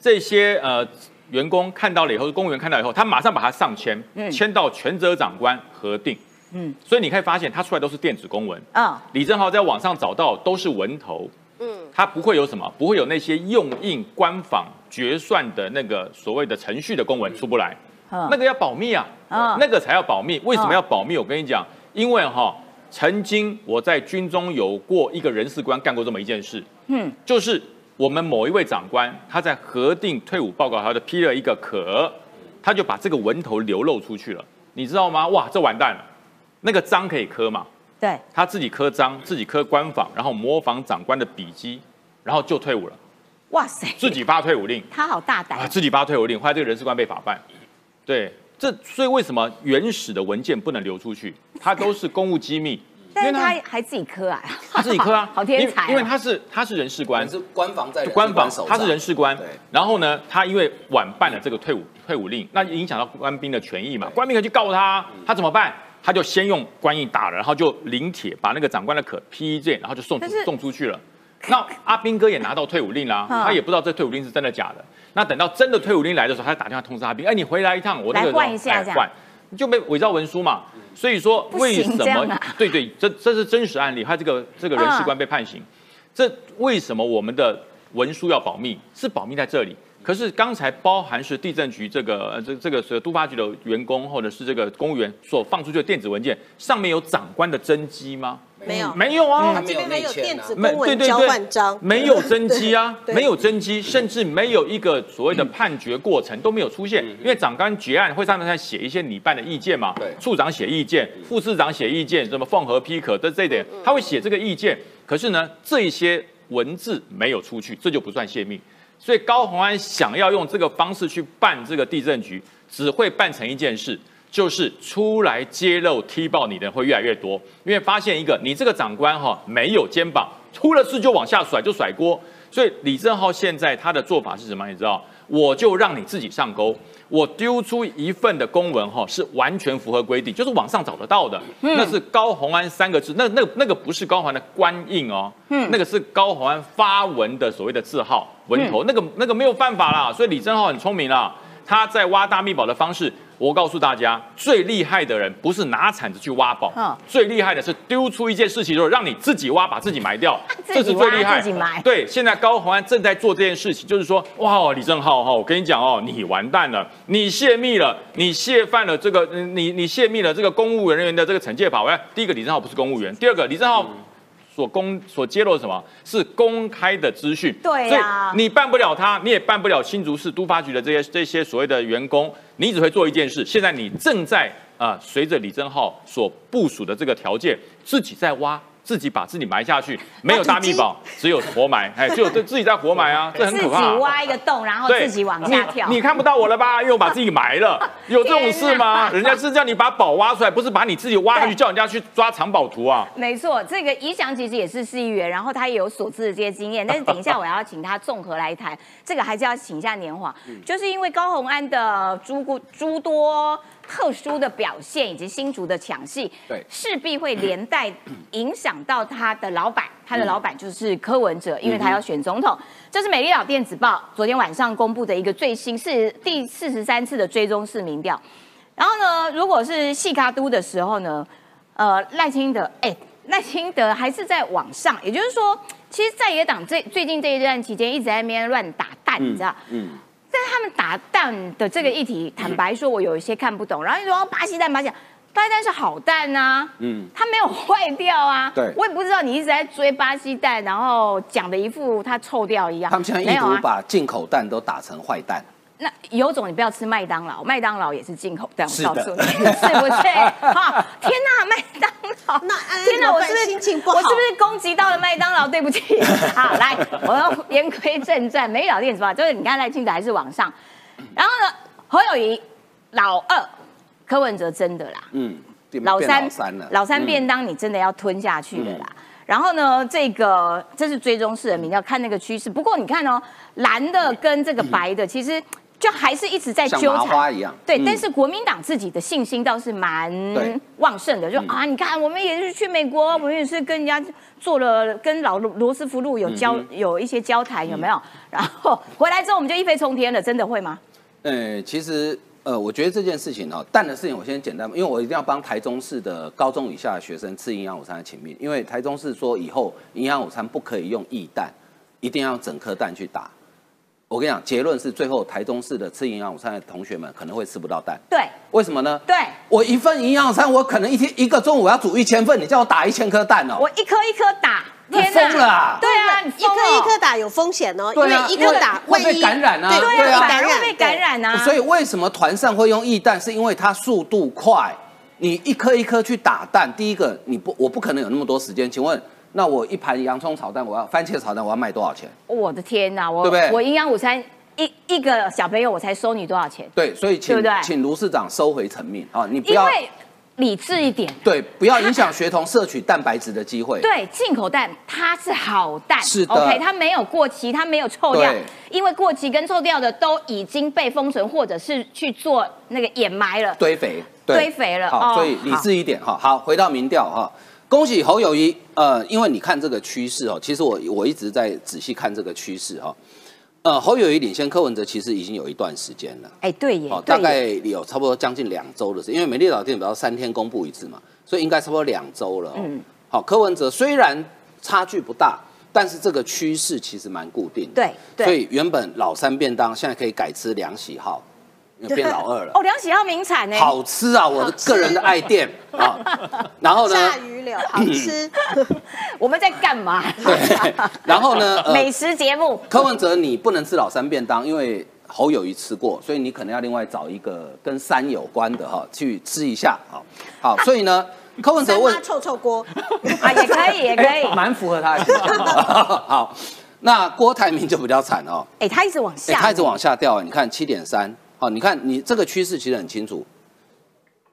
这些呃员工看到了以后，公务员看到以后，他马上把它上签，签到全责长官核定，嗯，所以你可以发现，他出来都是电子公文，啊，李正浩在网上找到都是文头，嗯，它不会有什么，不会有那些用印、官访、决算的那个所谓的程序的公文出不来，嗯。那个要保密啊，嗯。那个才要保密。为什么要保密？我跟你讲，因为哈，曾经我在军中有过一个人事官干过这么一件事，嗯，就是我们某一位长官他在核定退伍报告，他就批了一个可，他就把这个文头流露出去了，你知道吗？哇，这完蛋了，那个章可以刻嘛？对，他自己刻章，自己刻官访，然后模仿长官的笔迹，然后就退伍了，哇塞，自己发退伍令。他好大胆。啊，，自己发退伍令，后来这个人事官被法办。对，这所以为什么原始的文件不能流出去？它都是公务机密，[LAUGHS] 但是他还自己磕啊，他自己刻啊，[LAUGHS] 好天才哦因为因为他是他是人事官。官，是官方在官方手他是人事官。对，然后呢，他因为晚办了这个退伍退伍令，那影响到官兵的权益嘛，官兵可以去告他，他怎么办？他就先用官印打了，然后就临帖把那个长官的可批件，然后就送出送出去了。那阿兵哥也拿到退伍令啦，嗯他也不知道这退伍令是真的假的。那等到真的退伍令来的时候，他就打电话通知阿兵，哎，你回来一趟，我那个来换一下这样哎换，就被伪造文书嘛。所以说为什么？对对，这这是真实案例，他这个这个人事官被判刑。这为什么我们的文书要保密？是保密在这里。可是刚才包含是地震局这个呃这这个是都发局的员工或者是这个公务员所放出去的电子文件，上面有长官的真机吗？没有，没有啊，他没有这边还有电子没公文交换章，没有真机啊，[LAUGHS] 对。没有真机，甚至没有一个所谓的判决过程都没有出现，因为长官结案会上面在写一些你办的意见嘛，对。处长写意见，副市长写意见，什么缝合批可的这一点，他会写这个意见，可是呢，这些文字没有出去，这就不算泄密。所以高鸿安想要用这个方式去办这个地震局，只会办成一件事，就是出来揭露、踢爆你的人会越来越多，因为发现一个，你这个长官哈没有肩膀，出了事就往下甩，就甩锅。所以李正浩现在他的做法是什么？你知道？我就让你自己上钩，我丢出一份的公文哈，是完全符合规定，就是网上找得到的，那是高鸿安三个字，那那那个不是高鸿安的官印哦，那个是高鸿安发文的所谓的字号文头，那个那个没有办法啦，所以李正浩很聪明啦，他在挖大密宝的方式。我告诉大家，最厉害的人不是拿铲子去挖宝，嗯最厉害的是丢出一件事情，就是让你自己挖，把自己埋掉，[LAUGHS] 自这己挖是最厉害。自己埋对，现在高鸿安正在做这件事情，就是说，哇，李正浩哈，我跟你讲哦，你完蛋了，你泄密了，你泄犯了这个，嗯你你泄密了这个公务人员的这个惩戒法。我要第一个，李正浩不是公务员；第二个，李正浩。所公所揭露什么是公开的资讯？对呀所以你办不了他，你也办不了新竹市都发局的这些这些所谓的员工，你只会做一件事。现在你正在啊、随着李正浩所部署的这个条件，自己在挖，自己把自己埋下去，[LAUGHS] 没有大密宝，只有活埋，[LAUGHS] 哎，只有自自己在活埋啊，[LAUGHS] 这很自己。挖一个洞，然后自己往下跳。你。你看不到我了吧？因为我把自己埋了，有这种事吗？人家是叫你把宝挖出来，不是把你自己挖下去，叫人家去抓藏宝图啊。没错，这个宜祥其实也是市议员，然后他也有所知的这些经验。但是等一下我要请他综合来谈，这个还是要请一下年华，嗯就是因为高红安的诸多诸多特殊的表现以及新竹的抢戏，对势必会连带影响到他的老板，他的老板就是柯文哲，因为他要选总统。这是美丽岛电子报昨天晚上公布的一个最新是第四十三次的追踪式民调。然后呢，如果是细卡都的时候呢，呃，赖清德，哎，赖清德还是在往上，也就是说，其实在野党最最近这一段期间一直在那边乱打蛋，你知道？嗯，但是他们打蛋的这个议题，坦白说，我有一些看不懂。然后你说哦巴西蛋，巴西蛋，巴西蛋是好蛋啊，嗯它没有坏掉啊。对我也不知道你一直在追巴西蛋，然后讲的一副它臭掉一样。他们现在意图没有啊。把进口蛋都打成坏蛋。那有种你不要吃麦当劳，麦当劳也是进口的我告诉你，[LAUGHS] 是不是？[LAUGHS] 哈，天哪，麦当劳，那天哪，我是不是心情不好我是不是攻击到了麦当劳？对不起。[LAUGHS] 好，来，我要言归正传，美老电子报就是你看赖清德还是往上，然后呢，侯友谊老二，柯文哲真的啦，嗯，老三老三了。老三嗯便当你真的要吞下去的啦。然后呢，这个这是追踪式的民调，看那个趋势。不过你看哦，蓝的跟这个白的，其实就还是一直在像纠缠。麻花一样。对，嗯但是国民党自己的信心倒是蛮旺盛的，就啊，你看我们也是去美国，我们也是跟人家做了跟老罗罗斯福路有交、嗯有一些交谈，有没有？[LAUGHS] 然后回来之后我们就一飞冲天了，真的会吗？呃，其实呃，我觉得这件事情哦，蛋的事情我先简单，因为我一定要帮台中市的高中以下的学生吃营养午餐的情面，因为台中市说以后营养午餐不可以用液蛋，一定要用整颗蛋去打。我跟你讲，结论是最后台中市的吃营养午餐的同学们可能会吃不到蛋，对。为什么呢？对，我一份营养午餐，我可能一天一个中午要煮一千份，你叫我打一千颗蛋哦，我一颗一颗打，天哪。疯了啊。对啊，你一颗疯了。一颗打有风险哦，因为一颗打会被万一感染啊。对对啊，会被感染啊。所以为什么团扇会用液蛋？是因为它速度快，你一颗一颗去打蛋，第一个你不我不可能有那么多时间。请问，那我一盘洋葱炒蛋，我要番茄炒蛋，我要卖多少钱？我的天哪，我对不对我营养午餐一一个小朋友我才收你多少钱？对，所以请请卢市长收回成命啊！你不要因为理智一点。对，不要影响学童摄取蛋白质的机会。对，进口蛋它是好蛋，是的 OK，它没有过期，它没有臭掉，因为过期跟臭掉的都已经被封存或者是去做那个掩埋了。堆肥，堆肥了好，哦所以理智一点哈。好，回到民调哈，恭喜侯友谊。呃，因为你看这个趋势哦，其实我我一直在仔细看这个趋势哈。呃，侯友谊领先柯文哲其实已经有一段时间了。哎，对耶哦，，对大概，有差不多将近两周的时间，因为美丽岛电子报三天公布一次嘛，所以应该差不多两周了、哦。嗯嗯，好，柯文哲虽然差距不大，但是这个趋势其实蛮固定的。对对所以原本老三便当现在可以改吃两喜号，因为变老二了。哦，梁喜号名产呢？好吃啊，我的个人的爱店 [LAUGHS] 啊。然后呢，炸鱼柳好吃，[LAUGHS] 我们在干嘛？[LAUGHS] 对，然后呢，呃美食节目。柯文哲你不能吃老三便当，因为侯友谊吃过，所以你可能要另外找一个跟山有关的哈去吃一下。好，好，所以呢，柯文哲问臭臭锅，啊，也可以，也可以哎。蛮符合他的好。那郭台铭就比较惨哦，哎，他一直往哎，下，他一直往下掉，你看七点三，好，你看你这个趋势其实很清楚，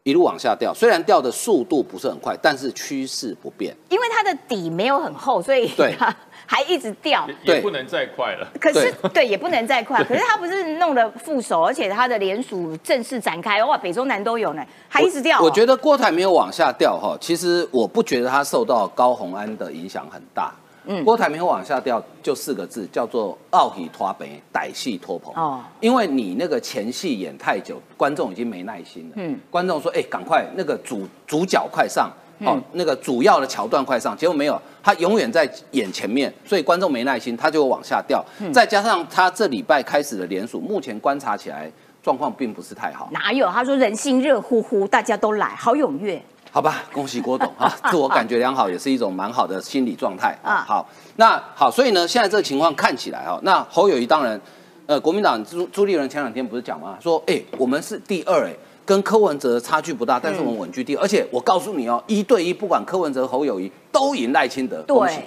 一路往下掉，虽然掉的速度不是很快，但是趋势不变。因为它的底没有很厚，所以对它 [LAUGHS] 还一直掉。对也不能再快了。可是对，也不能再快。可是它不是弄了副手，而且它的联署正式展开，哇，北中南都有呢，还一直掉哦。我觉得郭台没有往下掉哈，其实我不觉得它受到高红安的影响很大。嗯，郭台铭会往下掉，就四个字，叫做“傲喜拖北，歹戏拖棚”。哦哦，因为你那个前戏演太久，观众已经没耐心了。嗯嗯，观众说：“哎、赶快那个主主角快上，哦，那个主要的桥段快上。”结果没有，他永远在演前面，所以观众没耐心，他就会往下掉。再加上他这礼拜开始的联署，目前观察起来状况并不是太好。哪有？他说人心热乎乎，大家都来，好踊跃。好吧，恭喜郭董啊，[LAUGHS] 自我感觉良好也是一种蛮好的心理状态啊啊。好，那好，所以呢，现在这个情况看起来哈，那侯友谊当然，呃，国民党朱朱立伦前两天不是讲吗？说，哎、我们是第二，哎，跟柯文哲差距不大，但是我们稳居第二，而且我告诉你哦，一对一，不管柯文哲、侯友谊都赢赖清德，恭喜对，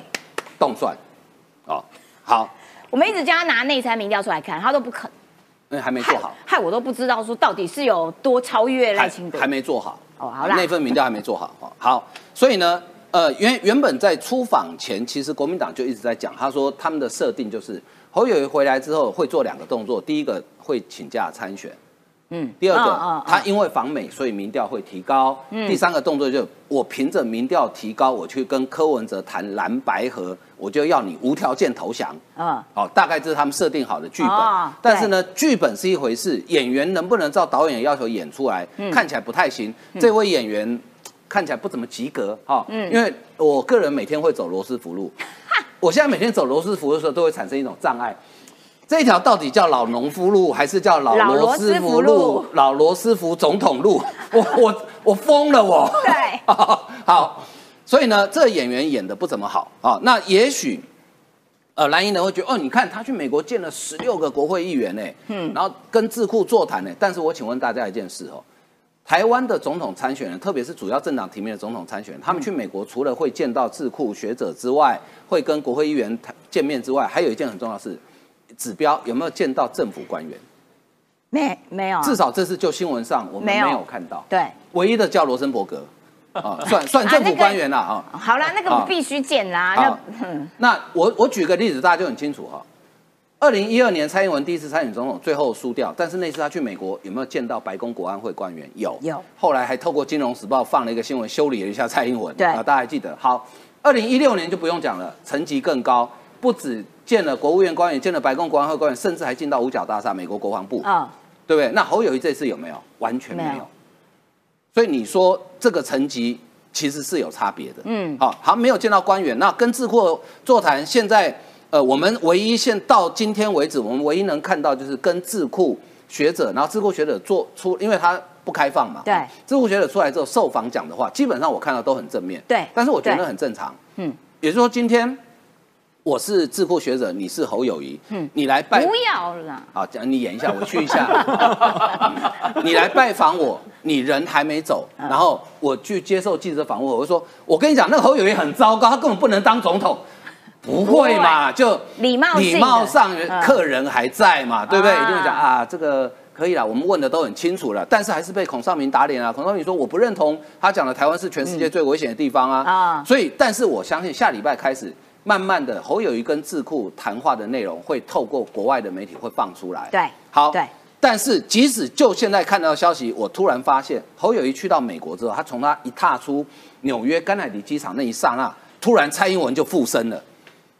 动算，哦，好，我们一直叫他拿内参民调出来看，他都不肯，那还没做好，害我都不知道说到底是有多超越赖还清德还。没做好。哦好啦那份民调还没做好。哦好，所以呢，呃，原原本在出访前，其实国民党就一直在讲，他说他们的设定就是侯友宜回来之后会做两个动作，第一个会请假参选。嗯，第二个，他因为访美，所以民调会提高。第三个动作就是我凭着民调提高，我去跟柯文哲谈蓝白合，我就要你无条件投降。嗯，好，大概这是他们设定好的剧本。哦但是呢，剧本是一回事，演员能不能照导演的要求演出来，嗯看起来不太行。这位演员 [TSK] 看起来不怎么及格哈、嗯因为我个人每天会走罗斯福路，[LAUGHS] 我现在每天走罗斯福的时候都会产生一种障碍。这一条到底叫老农夫路，还是叫老老罗罗斯斯福福路路？老罗斯福总统路？[LAUGHS] 我我我疯了我！对 [LAUGHS] 好，所以呢，这演员演的不怎么好啊。那也许，呃，蓝营人会觉得，哦，你看他去美国见了十六个国会议员呢，嗯，然后跟智库座谈呢。但是我请问大家一件事哦，台湾的总统参选人，特别是主要政党提名的总统参选人，他们去美国除了会见到智库学者之外，会跟国会议员谈见面之外，还有一件很重要的事，指标有没有见到政府官员？没没有啊，至少这次就新闻上我们没没有有看到，对。唯一的叫罗森伯格 [LAUGHS] 啊，算算政府官员了啊。好啦，那个好必须见啦。好那嗯那我我举个例子，大家就很清楚哈。二零一二年蔡英文第一次参选总统，最后输掉，但是那次他去美国有没有见到白宫国安会官员？有，有后来还透过《金融时报》放了一个新闻，修理了一下蔡英文。对啊，大家还记得。好，二零一六年就不用讲了，层级更高，不止见了国务院官员，见了白宫国安会官员，甚至还进到五角大厦、美国国防部。嗯，对不对？那侯友谊这次有没有？完全没有。没有所以你说这个层级其实是有差别的。嗯好，好，没有见到官员，那跟智库座谈，现在呃，我们唯一现到今天为止，我们唯一能看到就是跟智库学者，然后智库学者做出，因为他不开放嘛，对，智库学者出来之后受访讲的话，基本上我看到都很正面，对但是我觉得很正常，嗯嗯，也就是说今天我是智库学者，你是侯友谊，嗯，你来拜不要了，好，讲你演一下，我去一下。嗯你来拜访我，你人还没走，嗯然后我去接受记者访问，我就说，我跟你讲，那个侯友谊很糟糕，他根本不能当总统。不会嘛？就礼貌礼貌上嗯，客人还在嘛，对不对？啊一定会讲啊，这个可以了，我们问的都很清楚了，但是还是被孔少明打脸啊。孔少明说我不认同他讲的台湾是全世界最危险的地方啊。啊所以，但是我相信下礼拜开始，慢慢的侯友谊跟智库谈话的内容会透过国外的媒体会放出来。对好，对。但是，即使就现在看到的消息，我突然发现侯友谊去到美国之后，他从他一踏出纽约甘乃迪机场那一刹那，突然蔡英文就附身了。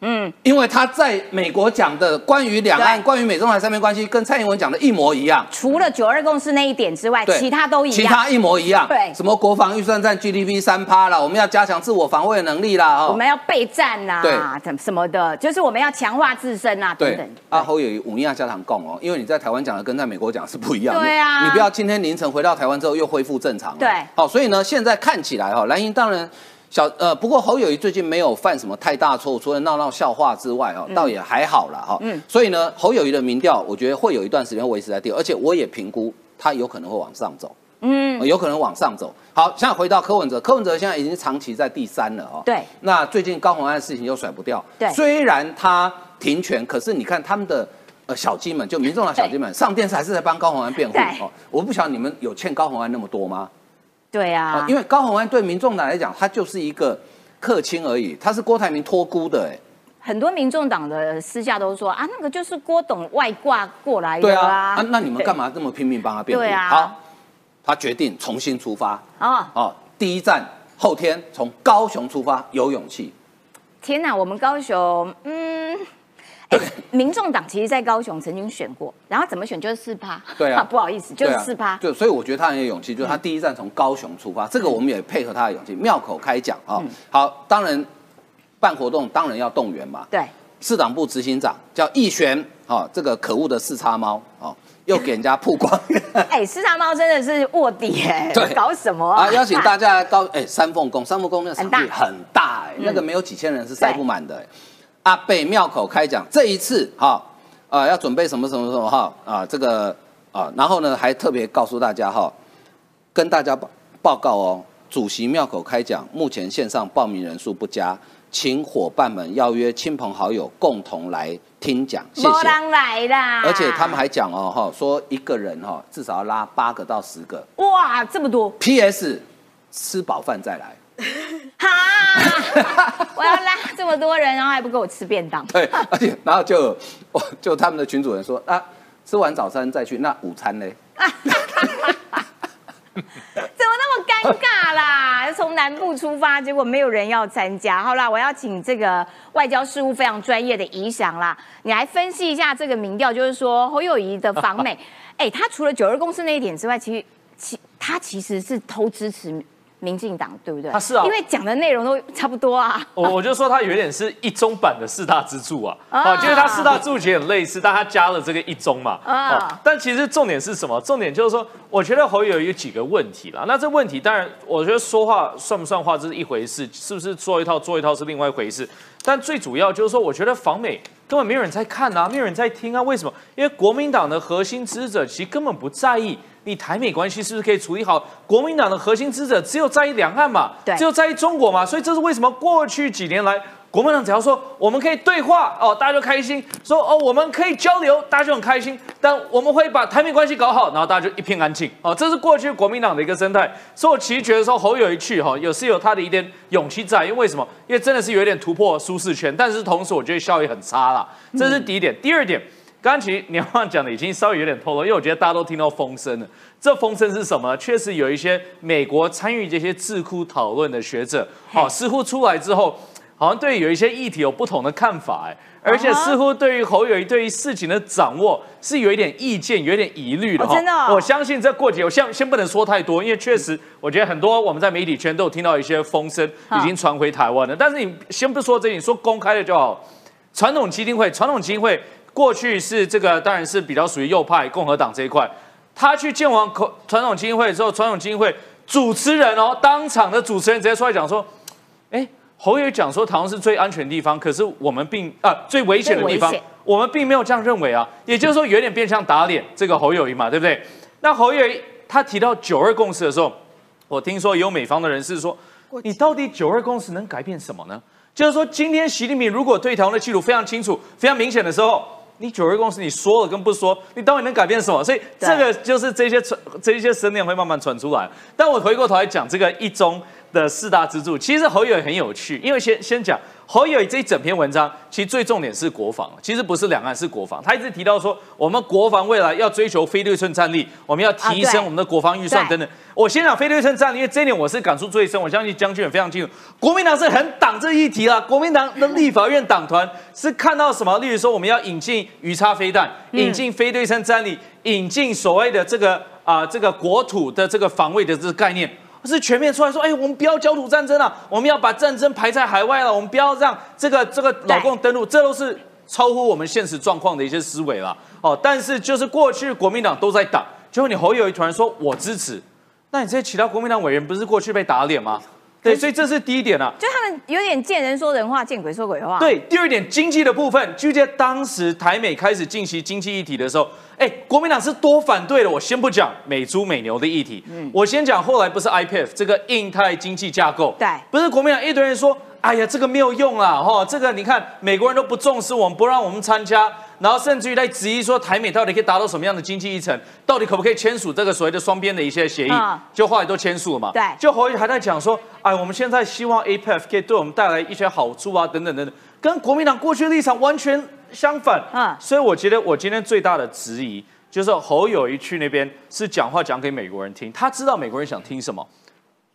嗯，因为他在美国讲的关于两岸、对关于美中台三边关系，跟蔡英文讲的一模一样。除了九二共识那一点之外，其他都一样。其他一模一样。对什么国防预算占 GDP 三趴啦，我们要加强自我防卫的能力啦，哦，我们要备战呐、对怎么什么的，就是我们要强化自身啊，等对等。啊，侯友谊五尼亚加堂共哦，因为你在台湾讲的跟在美国讲是不一样的。对啊你不要今天凌晨回到台湾之后又恢复正常了。对好，所以呢，现在看起来哈，蓝营当然。小呃，不过侯友谊最近没有犯什么太大错误，除了闹闹笑话之外，哦，倒也还好了哈。嗯所以呢，侯友谊的民调，我觉得会有一段时间维持在第二，而且我也评估他有可能会往上走。嗯，呃有可能往上走。好，现在回到柯文哲，柯文哲现在已经长期在第三了哦。对。那最近高虹安的事情又甩不掉。对虽然他停权，可是你看他们的呃小鸡们，就民众的小鸡们，上电视还是在帮高虹安辩护哦。我不晓得你们有欠高虹安那么多吗？对啊，因为高虹安对民众党来讲，他就是一个客卿而已，他是郭台铭托孤的哎。很多民众党的私下都说啊，那个就是郭董外挂过来对的啊，啊，那你们干嘛这么拼命帮他辩护？对啊好，他决定重新出发啊，哦，第一站后天从高雄出发，有勇气。天哪，我们高雄，嗯。哎，民众党其实，在高雄曾经选过，然后怎么选就是四趴，对啊。[LAUGHS] 不好意思，就是四趴，对，所以我觉得他很有勇气，就是他第一站从高雄出发，这个我们也配合他的勇气，庙口开讲啊、嗯。好，当然办活动当然要动员嘛。对，市党部执行长叫易璇，哦，这个可恶的四叉猫，哦，[LAUGHS] 又给人家曝光。[LAUGHS] 哎，四叉猫真的是卧底哎对，搞什么啊？啊，邀请大家高哎三凤宫，三凤宫那个场地很大。那个没有几千人是塞不满的哎。阿贝庙口开讲，这一次哈啊要准备什么什么什么哈啊这个啊，然后呢还特别告诉大家哈，跟大家报报告哦，主席庙口开讲，目前线上报名人数不佳，请伙伴们邀约亲朋好友共同来听讲，谢谢。没人来啦，而且他们还讲哦哈，说一个人哈至少要拉八个到十个哇这么多，P.S. 吃饱饭再来。[LAUGHS] 哈，[LAUGHS] 我要拉这么多人，然后还不给我吃便当，对，而且然后就就他们的群主人说啊，吃完早餐再去，那午餐呢？[LAUGHS] 怎么那么尴尬啦？从南部出发，结果没有人要参加。好啦，我要请这个外交事务非常专业的宜祥啦，你来分析一下这个民调，就是说侯友谊的访美，哎，他除了九二共识那一点之外，其实其他其实是偷支持民进党，对不对？他是啊因为讲的内容都差不多啊。我我就说他有点是一中版的四大支柱啊，啊啊，就是他四大支柱其实很类似，但他加了这个一中嘛，啊哦，但其实重点是什么？重点就是说，我觉得侯友有几个问题啦。那这问题当然，我觉得说话算不算话这是一回事，是不是做一套做一套是另外一回事。但最主要就是说，我觉得访美根本没有人在看啊，没有人在听啊。为什么？因为国民党的核心支持者其实根本不在意你台美关系是不是可以处理好。国民党的核心支持者只有在意两岸嘛，对只有在意中国嘛。所以这是为什么过去几年来。国民党只要说我们可以对话哦，大家就开心；说哦我们可以交流，大家就很开心。但我们会把台美关系搞好，然后大家就一片安静哦。这是过去国民党的一个生态。所以我其实觉得说侯友一去哈，有是有他的一点勇气在，因为为什么？因为真的是有一点突破舒适圈，但是同时我觉得效益很差啦。这是第一点。第二点，刚刚其实你要讲的已经稍微有点透露，因为我觉得大家都听到风声了。这风声是什么？确实有一些美国参与这些智库讨论的学者，好哦，似乎出来之后。好像对有一些议题有不同的看法，哎，而且似乎对于侯友谊对于事情的掌握是有一点意见、有一点疑虑的哦真的哦我相信这过节，我先先不能说太多，因为确实我觉得很多我们在媒体圈都有听到一些风声已经传回台湾了。但是你先不说这，你说公开的就好。传统基金会，传统基金会过去是这个，当然是比较属于右派共和党这一块。他去见完口传统基金会之后，传统基金会主持人哦，当场的主持人直接出来讲说：“哎，侯友宜讲说台湾是最安全的地方，可是我们并啊最危险的地方我们并没有这样认为啊。也就是说，有点变相打脸这个侯友谊嘛，对不对？那侯友谊他提到九二共识的时候，我听说有美方的人士说，你到底九二共识能改变什么呢？就是说，今天习近平如果对台湾的记录非常清楚、非常明显的时候，你九二共识你说了跟不说，你到底能改变什么？所以对这个就是这些传这些声念会慢慢传出来。但我回过头来讲这个一中的四大支柱，其实侯友宜很有趣，因为先先讲侯友宜这一整篇文章，其实最重点是国防，其实不是两岸是国防。他一直提到说，我们国防未来要追求非对称战力，我们要提升我们的国防预算对等等。我先讲非对称战力，因为这一点我是感触最深，我相信将军也非常清楚。国民党是很挡这一题啦，国民党的立法院党团是看到什么？例如说，我们要引进鱼叉飞弹，引进非对称战力，引进所谓的这个啊、这个国土的这个防卫的这个概念。是全面出来说，哎，我们不要焦土战争了，我们要把战争排在海外了，我们不要让这个这个老共登陆，这都是超乎我们现实状况的一些思维了。哦，但是就是过去国民党都在打，结果你侯友谊突然说我支持，那你这些其他国民党委员不是过去被打脸吗？对，所以这是第一点啊。就他们有点见人说人话，见鬼说鬼话。，对，第二点经济的部分，就在当时台美开始进行经济议题的时候，哎，国民党是多反对的。我先不讲美猪美牛的议题，嗯我先讲后来不是 IPF 这个印太经济架构，对不是国民党一堆人说，哎呀，这个没有用啊，哈，这个你看美国人都不重视我们，不让我们参加。然后甚至于在质疑说台美到底可以达到什么样的经济议程，到底可不可以签署这个所谓的双边的一些协议，嗯就后来都签署了嘛。对就侯友还在讲说，哎，我们现在希望 APEF 可以对我们带来一些好处啊，等等等等，跟国民党过去的立场完全相反。嗯所以我觉得我今天最大的质疑就是侯友谊去那边是讲话讲给美国人听，他知道美国人想听什么，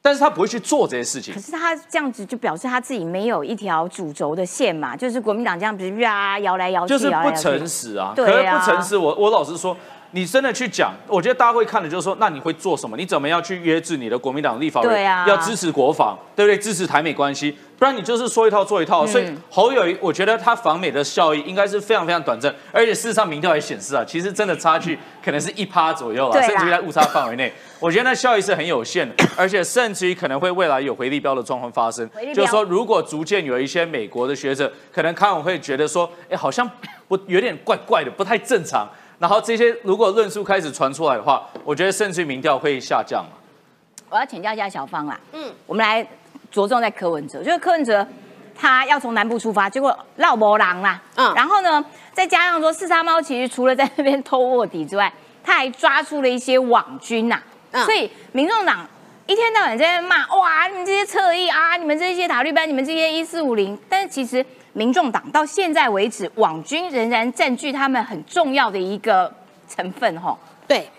但是他不会去做这些事情可。是他这样子就表示他自己没有一条主轴的线嘛，就是国民党这样子啊摇来摇去，就是不诚实啊。对可是啊不诚实，我我老实说，你真的去讲，我觉得大家会看的就是说，那你会做什么？你怎么样去约制你的国民党立法委员？对啊要支持国防，对不对？支持台美关系，不然你就是说一套做一套。所以嗯侯友谊，我觉得他访美的效益应该是非常非常短暂，而且事实上民调也显示啊，其实真的差距可能是一趴左右啊，甚至于在误差范围内。我觉得那效益是很有限的，[COUGHS] 而且甚至于可能会未来有回力标的状况发生就是说，如果逐渐有一些美国的学者可能看我会觉得说，哎，好像不有点怪怪的，不太正常。然后这些如果论述开始传出来的话，我觉得甚至于民调会下降嘛。我要请教一下小芳啦，嗯，我们来着重在柯文哲，就是柯文哲他要从南部出发，结果绕波狼啦，嗯。嗯，然后呢，再加上说四杀猫其实除了在那边偷卧底之外，他还抓出了一些网军呐、嗯。所以民众党一天到晚在那骂，哇，你们这些侧翼啊，你们这些塔利班，你们这些一四五零，但是其实民众党到现在为止，网军仍然占据他们很重要的一个成分，吼。对，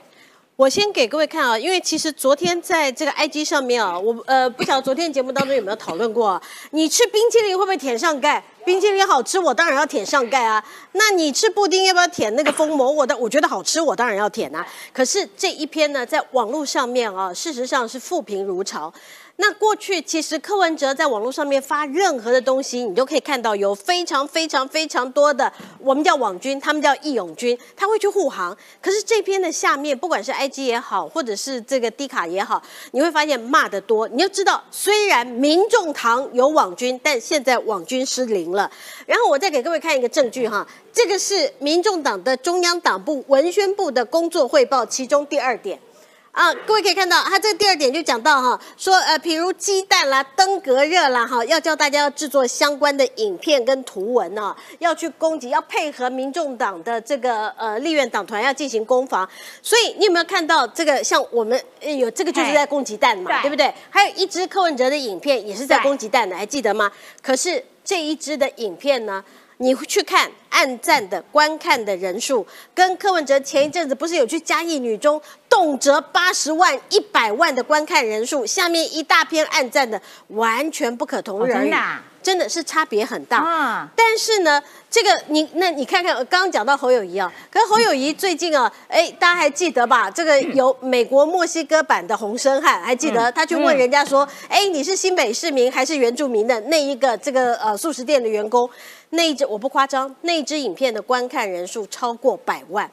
我先给各位看啊，因为其实昨天在这个 IG 上面啊，我呃不晓得昨天节目当中有没有讨论过，你吃冰淇淋会不会舔上盖？冰淇淋好吃，我当然要舔上盖啊。那你吃布丁要不要舔那个封膜？我的我觉得好吃，我当然要舔啊。可是这一篇呢，在网络上面啊，事实上是负评如潮。那过去其实柯文哲在网络上面发任何的东西，你都可以看到有非常非常非常多的我们叫网军，他们叫义勇军，他会去护航。可是这篇的下面，不管是 IG 也好，或者是这个 D 卡也好，你会发现骂得多。你就知道，虽然民众堂有网军，但现在网军失灵了。然后我再给各位看一个证据哈，这个是民众党的中央党部文宣部的工作汇报，其中第二点。啊，各位可以看到，它这个第二点就讲到哈，说呃，譬如鸡蛋啦、登革热啦，哈，要教大家要制作相关的影片跟图文呢，要去攻击，要配合民众党的这个呃立院党团要进行攻防。所以你有没有看到这个？像我们呃有这个就是在攻击蛋嘛，对对不对？还有一支柯文哲的影片也是在攻击蛋的，还记得吗？可是这一支的影片呢，你去看暗赞的观看的人数，跟柯文哲前一阵子不是有去嘉义女中动辄八十万、一百万的观看人数，下面一大篇按赞的，完全不可同日而语。哦真的啊真的是差别很大。啊但是呢，这个你那你看看，刚刚讲到侯友谊啊，可是侯友谊最近啊，哎，大家还记得吧？这个有美国墨西哥版的洪生汉，还记得他去问人家说，哎，你是新北市民还是原住民的那一个这个呃素食店的员工？那一支我不夸张，那一支影片的观看人数超过百万。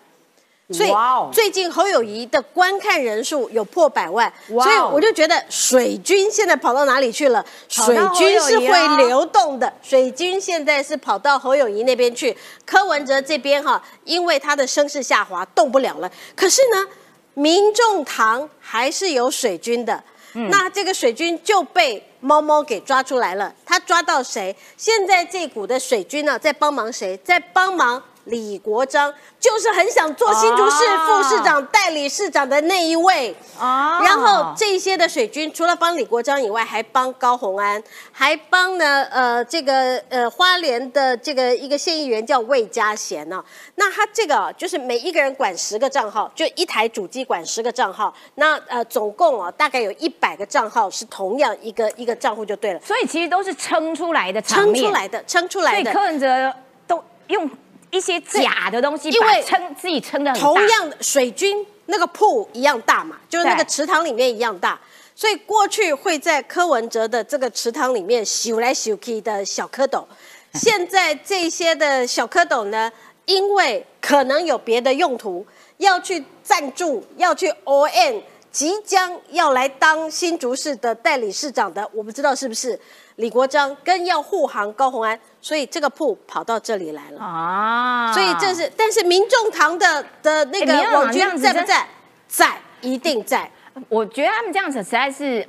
所以最近侯友谊的观看人数有破百万，所以我就觉得水军现在跑到哪里去了？水军是会流动的，水军现在是跑到侯友谊那边去，柯文哲这边哈，因为他的声势下滑，动不了了。可是呢，民众党还是有水军的。那这个水军就被猫猫给抓出来了，他抓到谁？现在这股的水军呢，在帮忙谁？在帮忙李国章，就是很想做新竹市哦副市长、代理市长的那一位。哦然后这些的水军除了帮李国章以外，还帮高虹安，还帮呢呃这个呃花莲的这个一个县议员叫魏家贤呢、那他这个啊就是每一个人管十个账号，就一台主机管十个账号。那呃总共啊大概有一百个账号是同样一个一个账户就对了，所以其实都是撑出来的撑出来的，撑出所以来的柯。文哲都用一些假的东西，因为把撑自己撑的很大。同样的水军那个铺一样大嘛，就是那个池塘里面一样大，所以过去会在柯文哲的这个池塘里面咻来咻去的小蝌蚪，[LAUGHS] 现在这些的小蝌蚪呢，因为可能有别的用途，要去赞助，要去 O N。即将要来当新竹市的代理市长的，我不知道是不是李国章，跟要护航高虹安，所以这个铺跑到这里来了。啊，所以这是，但是民众堂的的那个网军在不在？在，一定在。我觉得他们这样子实在是，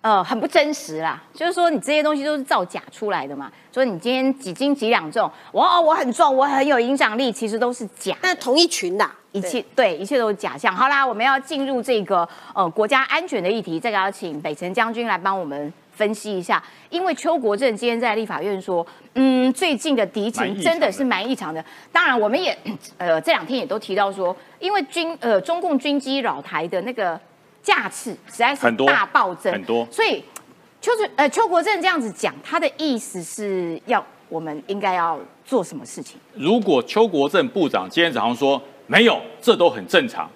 呃，很不真实啦。就是说，你这些东西都是造假出来的嘛。说你今天几斤几两重，哇，我很重，我很有影响力，其实都是假。但同一群呐、一切对，一切都是假象。好啦，我们要进入这个呃国家安全的议题，这个要请北辰将军来帮我们分析一下。因为邱国正今天在立法院说，嗯，最近的敌情真的是蛮异常的。当然，我们也 [CLEARS THROAT] 呃这两天也都提到说，因为军呃中共军机扰台的那个架次实在是很多大暴增，很多所以邱主呃邱国正这样子讲，他的意思是要我们应该要做什么事情？如果邱国正部长今天早上说没有，这都很正常，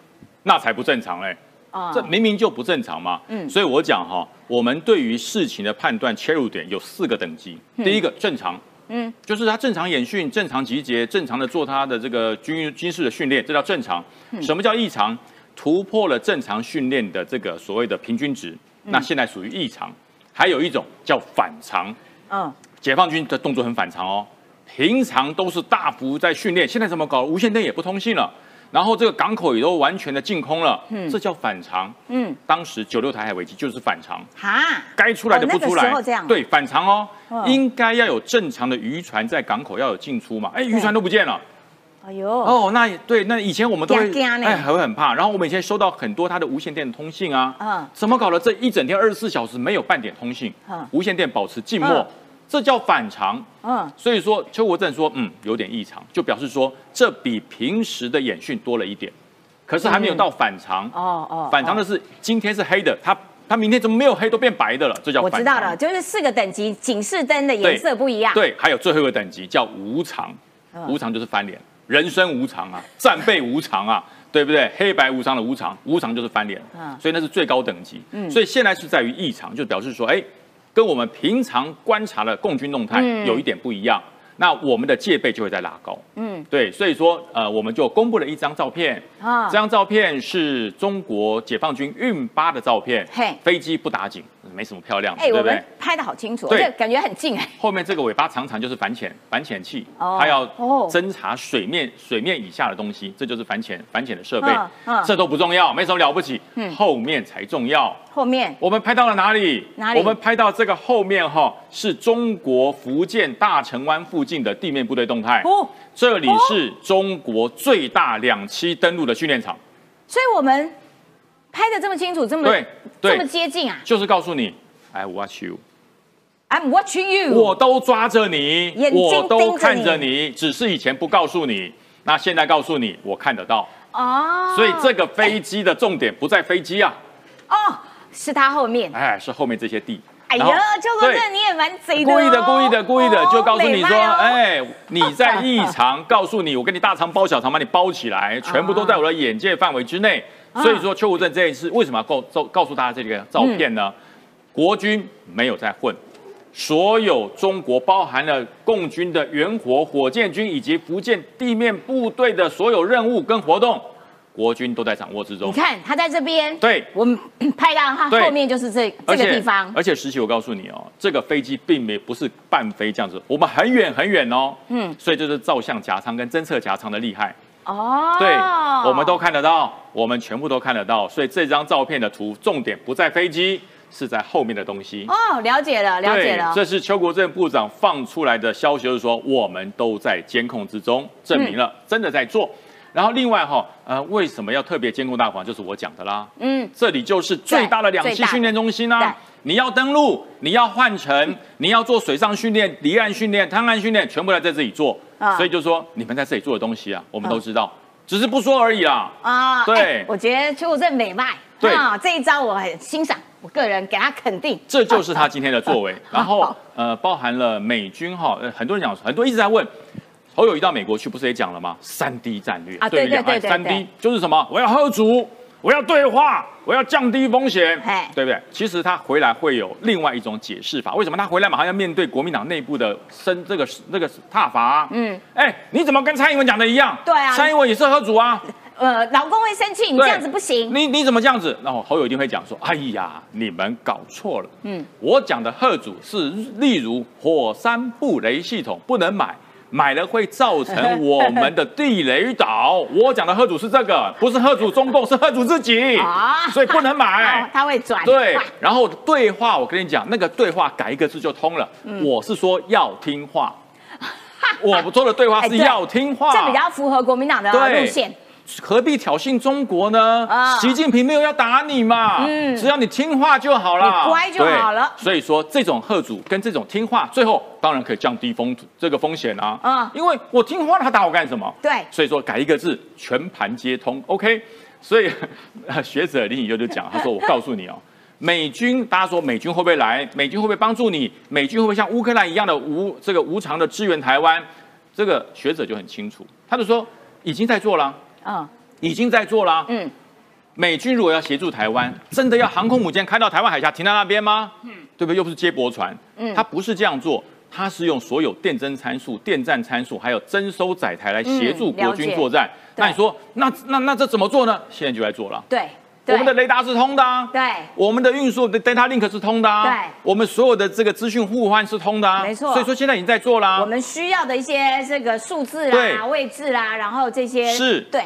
那才不正常嘞。啊这明明就不正常嘛。嗯所以我讲哈，我们对于事情的判断切入点有四个等级。第一个正常，嗯，就是他正常演训、正常集结、正常的做他的这个军军事的训练，这叫正常。嗯什么叫异常？突破了正常训练的这个所谓的平均值，嗯那现在属于异常。还有一种叫反常，嗯。解放军的动作很反常哦，平常都是大幅在训练，现在怎么搞？无线电也不通信了，然后这个港口也都完全的净空了，嗯。这叫反常。嗯，当时九六台海危机就是反常，哈，该出来的不出来，对反常哦，嗯应该要有正常的渔船在港口要有进出嘛，哎，渔船都不见了。哎呦，哦，那也对，那以前我们都会哎，还会很怕。然后我们以前收到很多它的无线电的通信啊，嗯。怎么搞的？这一整天二十四小时没有半点通信？嗯，无线电保持静默嗯，这叫反常。嗯，所以说邱国正说，嗯，有点异常，就表示说这比平时的演训多了一点，可是还没有到反常。哦哦，反常的是今天是黑的，他。他明天怎么没有黑都变白的了？这叫。我知道了，就是四个等级，警示灯的颜色不一样。，对，还有最后一个等级叫无常，嗯无常就是翻脸，人生无常啊，[LAUGHS] 战备无常啊，对不对？黑白无常的无常，无常就是翻脸，嗯所以那是最高等级。嗯所以现在是在于异常，就表示说，哎，跟我们平常观察的共军动态嗯。有一点不一样。那我们的戒备就会在拉高，嗯，对，所以说，呃，我们就公布了一张照片，啊。这张照片是中国解放军运八的照片，嘿。飞机不打紧，没什么漂亮的，哎，对不对？拍的好清楚，对这感觉很近哎。后面这个尾巴常常就是反潜反潜器，哦它要哦侦查水面水面以下的东西，这就是反潜反潜的设备嗯嗯。这都不重要，没什么了不起嗯，后面才重要。后面我们拍到了哪里？哪里我们拍到这个后面哈，是中国福建大城湾附近的地面部队动态。哦，这里是中国最大两栖登陆的训练场，所以我们拍的这么清楚，这么对对这么接近啊就是告诉你，I watch you。I'm watching you。我都抓着你，眼睛我都看着你你，只是以前不告诉你，那现在告诉你，我看得到。哦，所以这个飞机的重点不在飞机啊，哦是它后面。哎，是后面这些地。哎呀，邱国对正你也蛮贼的哦，故意的，故意的，故意的，哦就告诉你说，，哦哎，你在异常，[LAUGHS] 告诉你，我跟你大肠包小肠，把你包起来，全部都在我的眼界范围之内。啊。所以说，邱国正这一次为什么要告告告诉大家这个照片呢？嗯。国军没有在混，所有中国包含了共军的援火火箭军以及福建地面部队的所有任务跟活动，国军都在掌握之中。你。看他在这边，对。我们拍到他后面就是这这个地方，而且实习我告诉你哦，这个飞机并没不是半飞这样子，我们很远很远哦，嗯，所以这是照相夹舱跟侦测夹舱的厉害，哦，对，我们都看得到，我们全部都看得到，所以这张照片的图重点不在飞机，是在后面的东西。哦，了解了，了解了，这是邱国正部长放出来的消息，就是说我们都在监控之中，证明了真的在做。然后另外哈，呃，为什么要特别监控大环？就是我讲的啦，嗯，这里就是最大的两栖训练中心啦啊。你要登陆，你要换乘，你要做水上训练、离岸训练、滩岸训练，全部在这里做。啊所以就说你们在这里做的东西啊，我们都知道，只是不说而已啦。啊，对哎我觉得邱国正美卖，对啊，这一招我很欣赏，我个人给他肯定，这就是他今天的作为。然后好呃，包含了美军哈，呃很多人讲，很多人一直在问。侯友谊到美国去，不是也讲了吗？三 D 战略啊对对对对对 D 就是什么？我要喝足，我要对话，我要降低风险嘿，对不对？其实他回来会有另外一种解释法。为什么他回来马上要面对国民党内部的升这个这个踏伐、啊？嗯，哎，你怎么跟蔡英文讲的一样？对啊蔡英文也是喝主啊。呃，老公会生气，你对这样子不行，你你怎么这样子？然后侯友一定会讲说：“哎呀，你们搞错了。嗯，我讲的贺主是例如火山布雷系统不能买。”买了会造成我们的地雷岛。我讲的贺主是这个，不是贺主中共，是贺主自己。啊所以不能买。[LAUGHS] 哦。他会转，对，然后对话，我跟你讲，那个对话改一个字就通了。嗯。我是说要听话，[LAUGHS] 我们做的对话是要听话，这比较符合国民党的路线，何必挑衅中国呢？啊习近平没有要打你嘛，嗯只要你听话就好了，你乖就好了所以说，这种贺主跟这种听话，最后当然可以降低风这个风险啊。嗯因为我听话，他打我干什么？对所以说改一个字，全盘皆通，OK。所以呃 [LAUGHS] 学者林以优就讲，他说：“我告诉你哦，[LAUGHS] 美军，大家说美军会不会来？美军会不会帮助你？美军会不会像乌克兰一样的无这个无偿的支援台湾？这个学者就很清楚，他就说已经在做了。”嗯已经在做了。嗯，美军如果要协助台湾，真的要航空母舰开到台湾海峡停在那边吗？嗯，对不对？又不是接驳船，嗯，它不是这样做，它是用所有电侦参数、电站参数，还有征收载台来协助国军作战。对那你说，那那那这怎么做呢？现在就来做了。对，我们的雷达是通的、啊，对。我们的运输的 data link 是通的、啊，对。我们所有的这个资讯互换是通的、啊，没错。所以说现在已经在做啦、我们需要的一些这个数字对。啦、位置啦，然后这些是。对，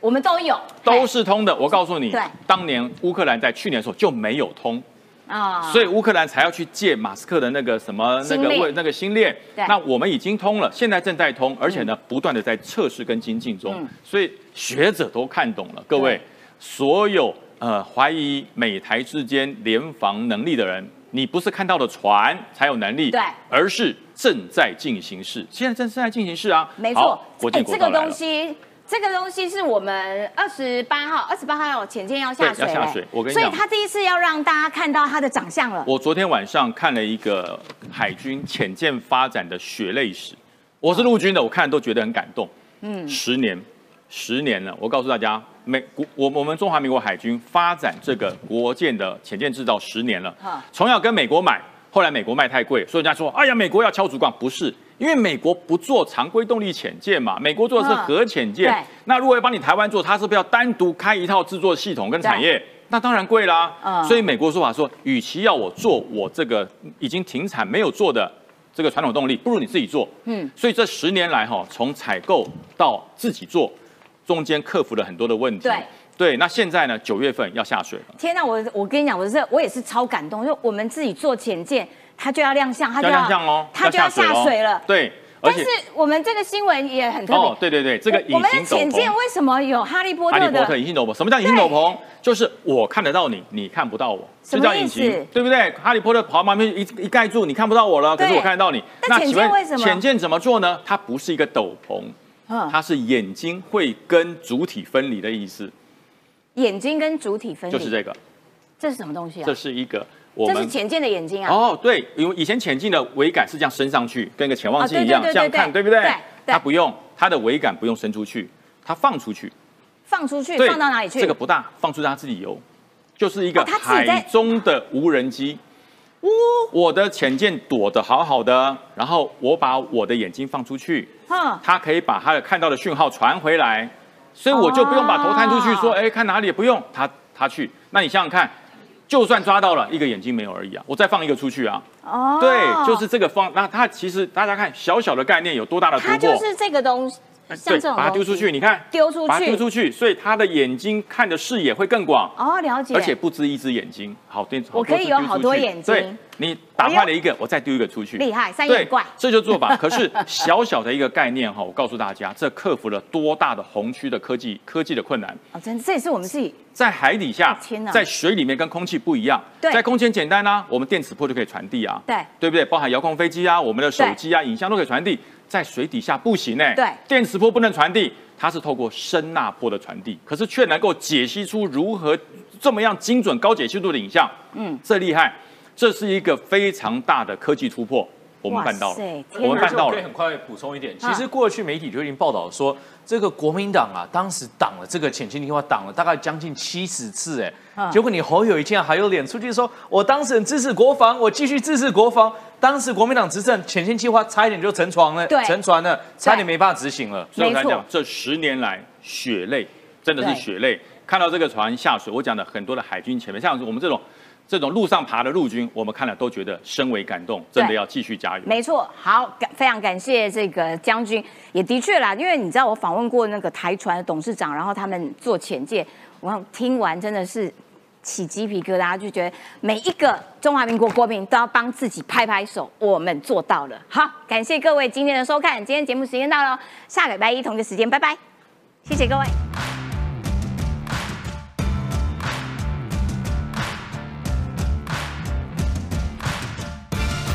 我们都有，都是通的。我告诉你对，当年乌克兰在去年的时候就没有通。啊。所以乌克兰才要去借马斯克的那个什么那个位那个星链。对，那我们已经通了，现在正在通，而且呢不断的在测试跟精进中。嗯，所以学者都看懂了。各位对，所有呃怀疑美台之间联防能力的人，你不是看到了船才有能力，对。而是正在进行式，现在正正在进行式啊，没错。好，国哎这个东西。这个东西是我们二十八号，二十八号潜舰要下水对要下水我跟你讲。所以他第一次要让大家看到他的长相了。我昨天晚上看了一个海军潜舰发展的血泪史，我是陆军的，我看都觉得很感动。嗯，十年，十年了，我告诉大家，美国我我们中华民国海军发展这个国舰的潜舰制造十年了啊，从要跟美国买，后来美国卖太贵，所以人家说，哎呀，美国要敲竹杠，不是。因为美国不做常规动力潜舰嘛，美国做的是嗯核潜舰。对那如果要帮你台湾做，它是不是要单独开一套制作系统跟产业？那当然贵啦。嗯所以美国说法说，与其要我做我这个已经停产没有做的这个传统动力，不如你自己做。嗯，所以这十年来哈，从采购到自己做，中间克服了很多的问题。对。对，那现在呢？九月份要下水了，天哪，我我跟你讲，我是我也是超感动，就我们自己做潜舰，它就要亮相，它就要亮相哦，它就要下水了。对，但是我们这个新闻也很特别。哦，对对对，这个我们的隐形斗篷。浅见为什么有哈利波特哈利波特的？隐形斗篷，什么叫隐形斗篷？就是我看得到你，你看不到我，什么这叫隐形，对不对？哈利波特跑旁边一一盖住，你看不到我了，可是我看得到你。那浅请问见为什么浅见怎么做呢？它不是一个斗篷，嗯，它是眼睛会跟主体分离的意思，眼睛跟主体分离，就是这个，这是什么东西啊这？是一个我们这是浅见的眼睛啊。哦，对，因为以前潜镜的尾杆是这样伸上去，跟个潜望镜一样，这样看，对不对？它不用，它的尾杆不用伸出去，它放出去，放出去，放到哪里去？这个不大，放出去它自己游，就是一个海中的无人机。我的潜舰躲得好好的，然后我把我的眼睛放出去，哼，它可以把它的看到的讯号传回来，所以我就不用把头探出去说，哦哎，看哪里也不用，它它去。那你想想看，就算抓到了一个眼睛没有而已啊，我再放一个出去啊，哦，对，就是这个方。那它其实大家看小小的概念有多大的突破？它就是这个东西，像对，这种把它丢出去，你看，丢出把它丢。出去，所以他的眼睛看的视野会更广，哦，了解。而且不止一只眼睛，好对，我可以有好多眼睛对，你打坏了一个，我再丢一个出去，厉害三眼怪这就做法。可是小小的一个概念哈，我告诉大家，这克服了多大的红区的科技科技的困难。哦，真的，这也是我们自己在海底下哦天哪，在水里面跟空气不一样。对在空间简单啊，我们电磁波就可以传递啊，对对不对？包含遥控飞机啊，我们的手机啊，影像都可以传递。在水底下不行哎、对。电磁波不能传递，它是透过声呐波的传递，可是却能够解析出如何这么样精准、高解析度的影像。嗯，这厉害，这是一个非常大的科技突破，我们办到了。我们办到了。可以。很快补充一点，其啊实过去媒体就已经报道说，这个国民党啊，当时挡了这个潜进计划，挡了大概将近七十次，哎、嗯结果你侯友宜竟然还有脸出去说，我当时很支持国防，我继续支持国防。当时国民党执政，潜进计划差一点就沉船了，对沉船了，差点没办法执行了。所以我才讲，这十年来血泪真的是血泪。看到这个船下水，我讲的很多的海军前面，像我们这种这种路上爬的陆军，我们看了都觉得深为感动，真的要继续加油。没错，好，感非常感谢这个将军，也的确啦，因为你知道我访问过那个台船的董事长，然后他们做潜舰，我听完真的是起鸡皮疙瘩，就觉得每一个中华民国国民都要帮自己拍拍手，我们做到了。好，感谢各位今天的收看，今天节目时间到了，下礼拜一同一个时间，拜拜，谢谢各位。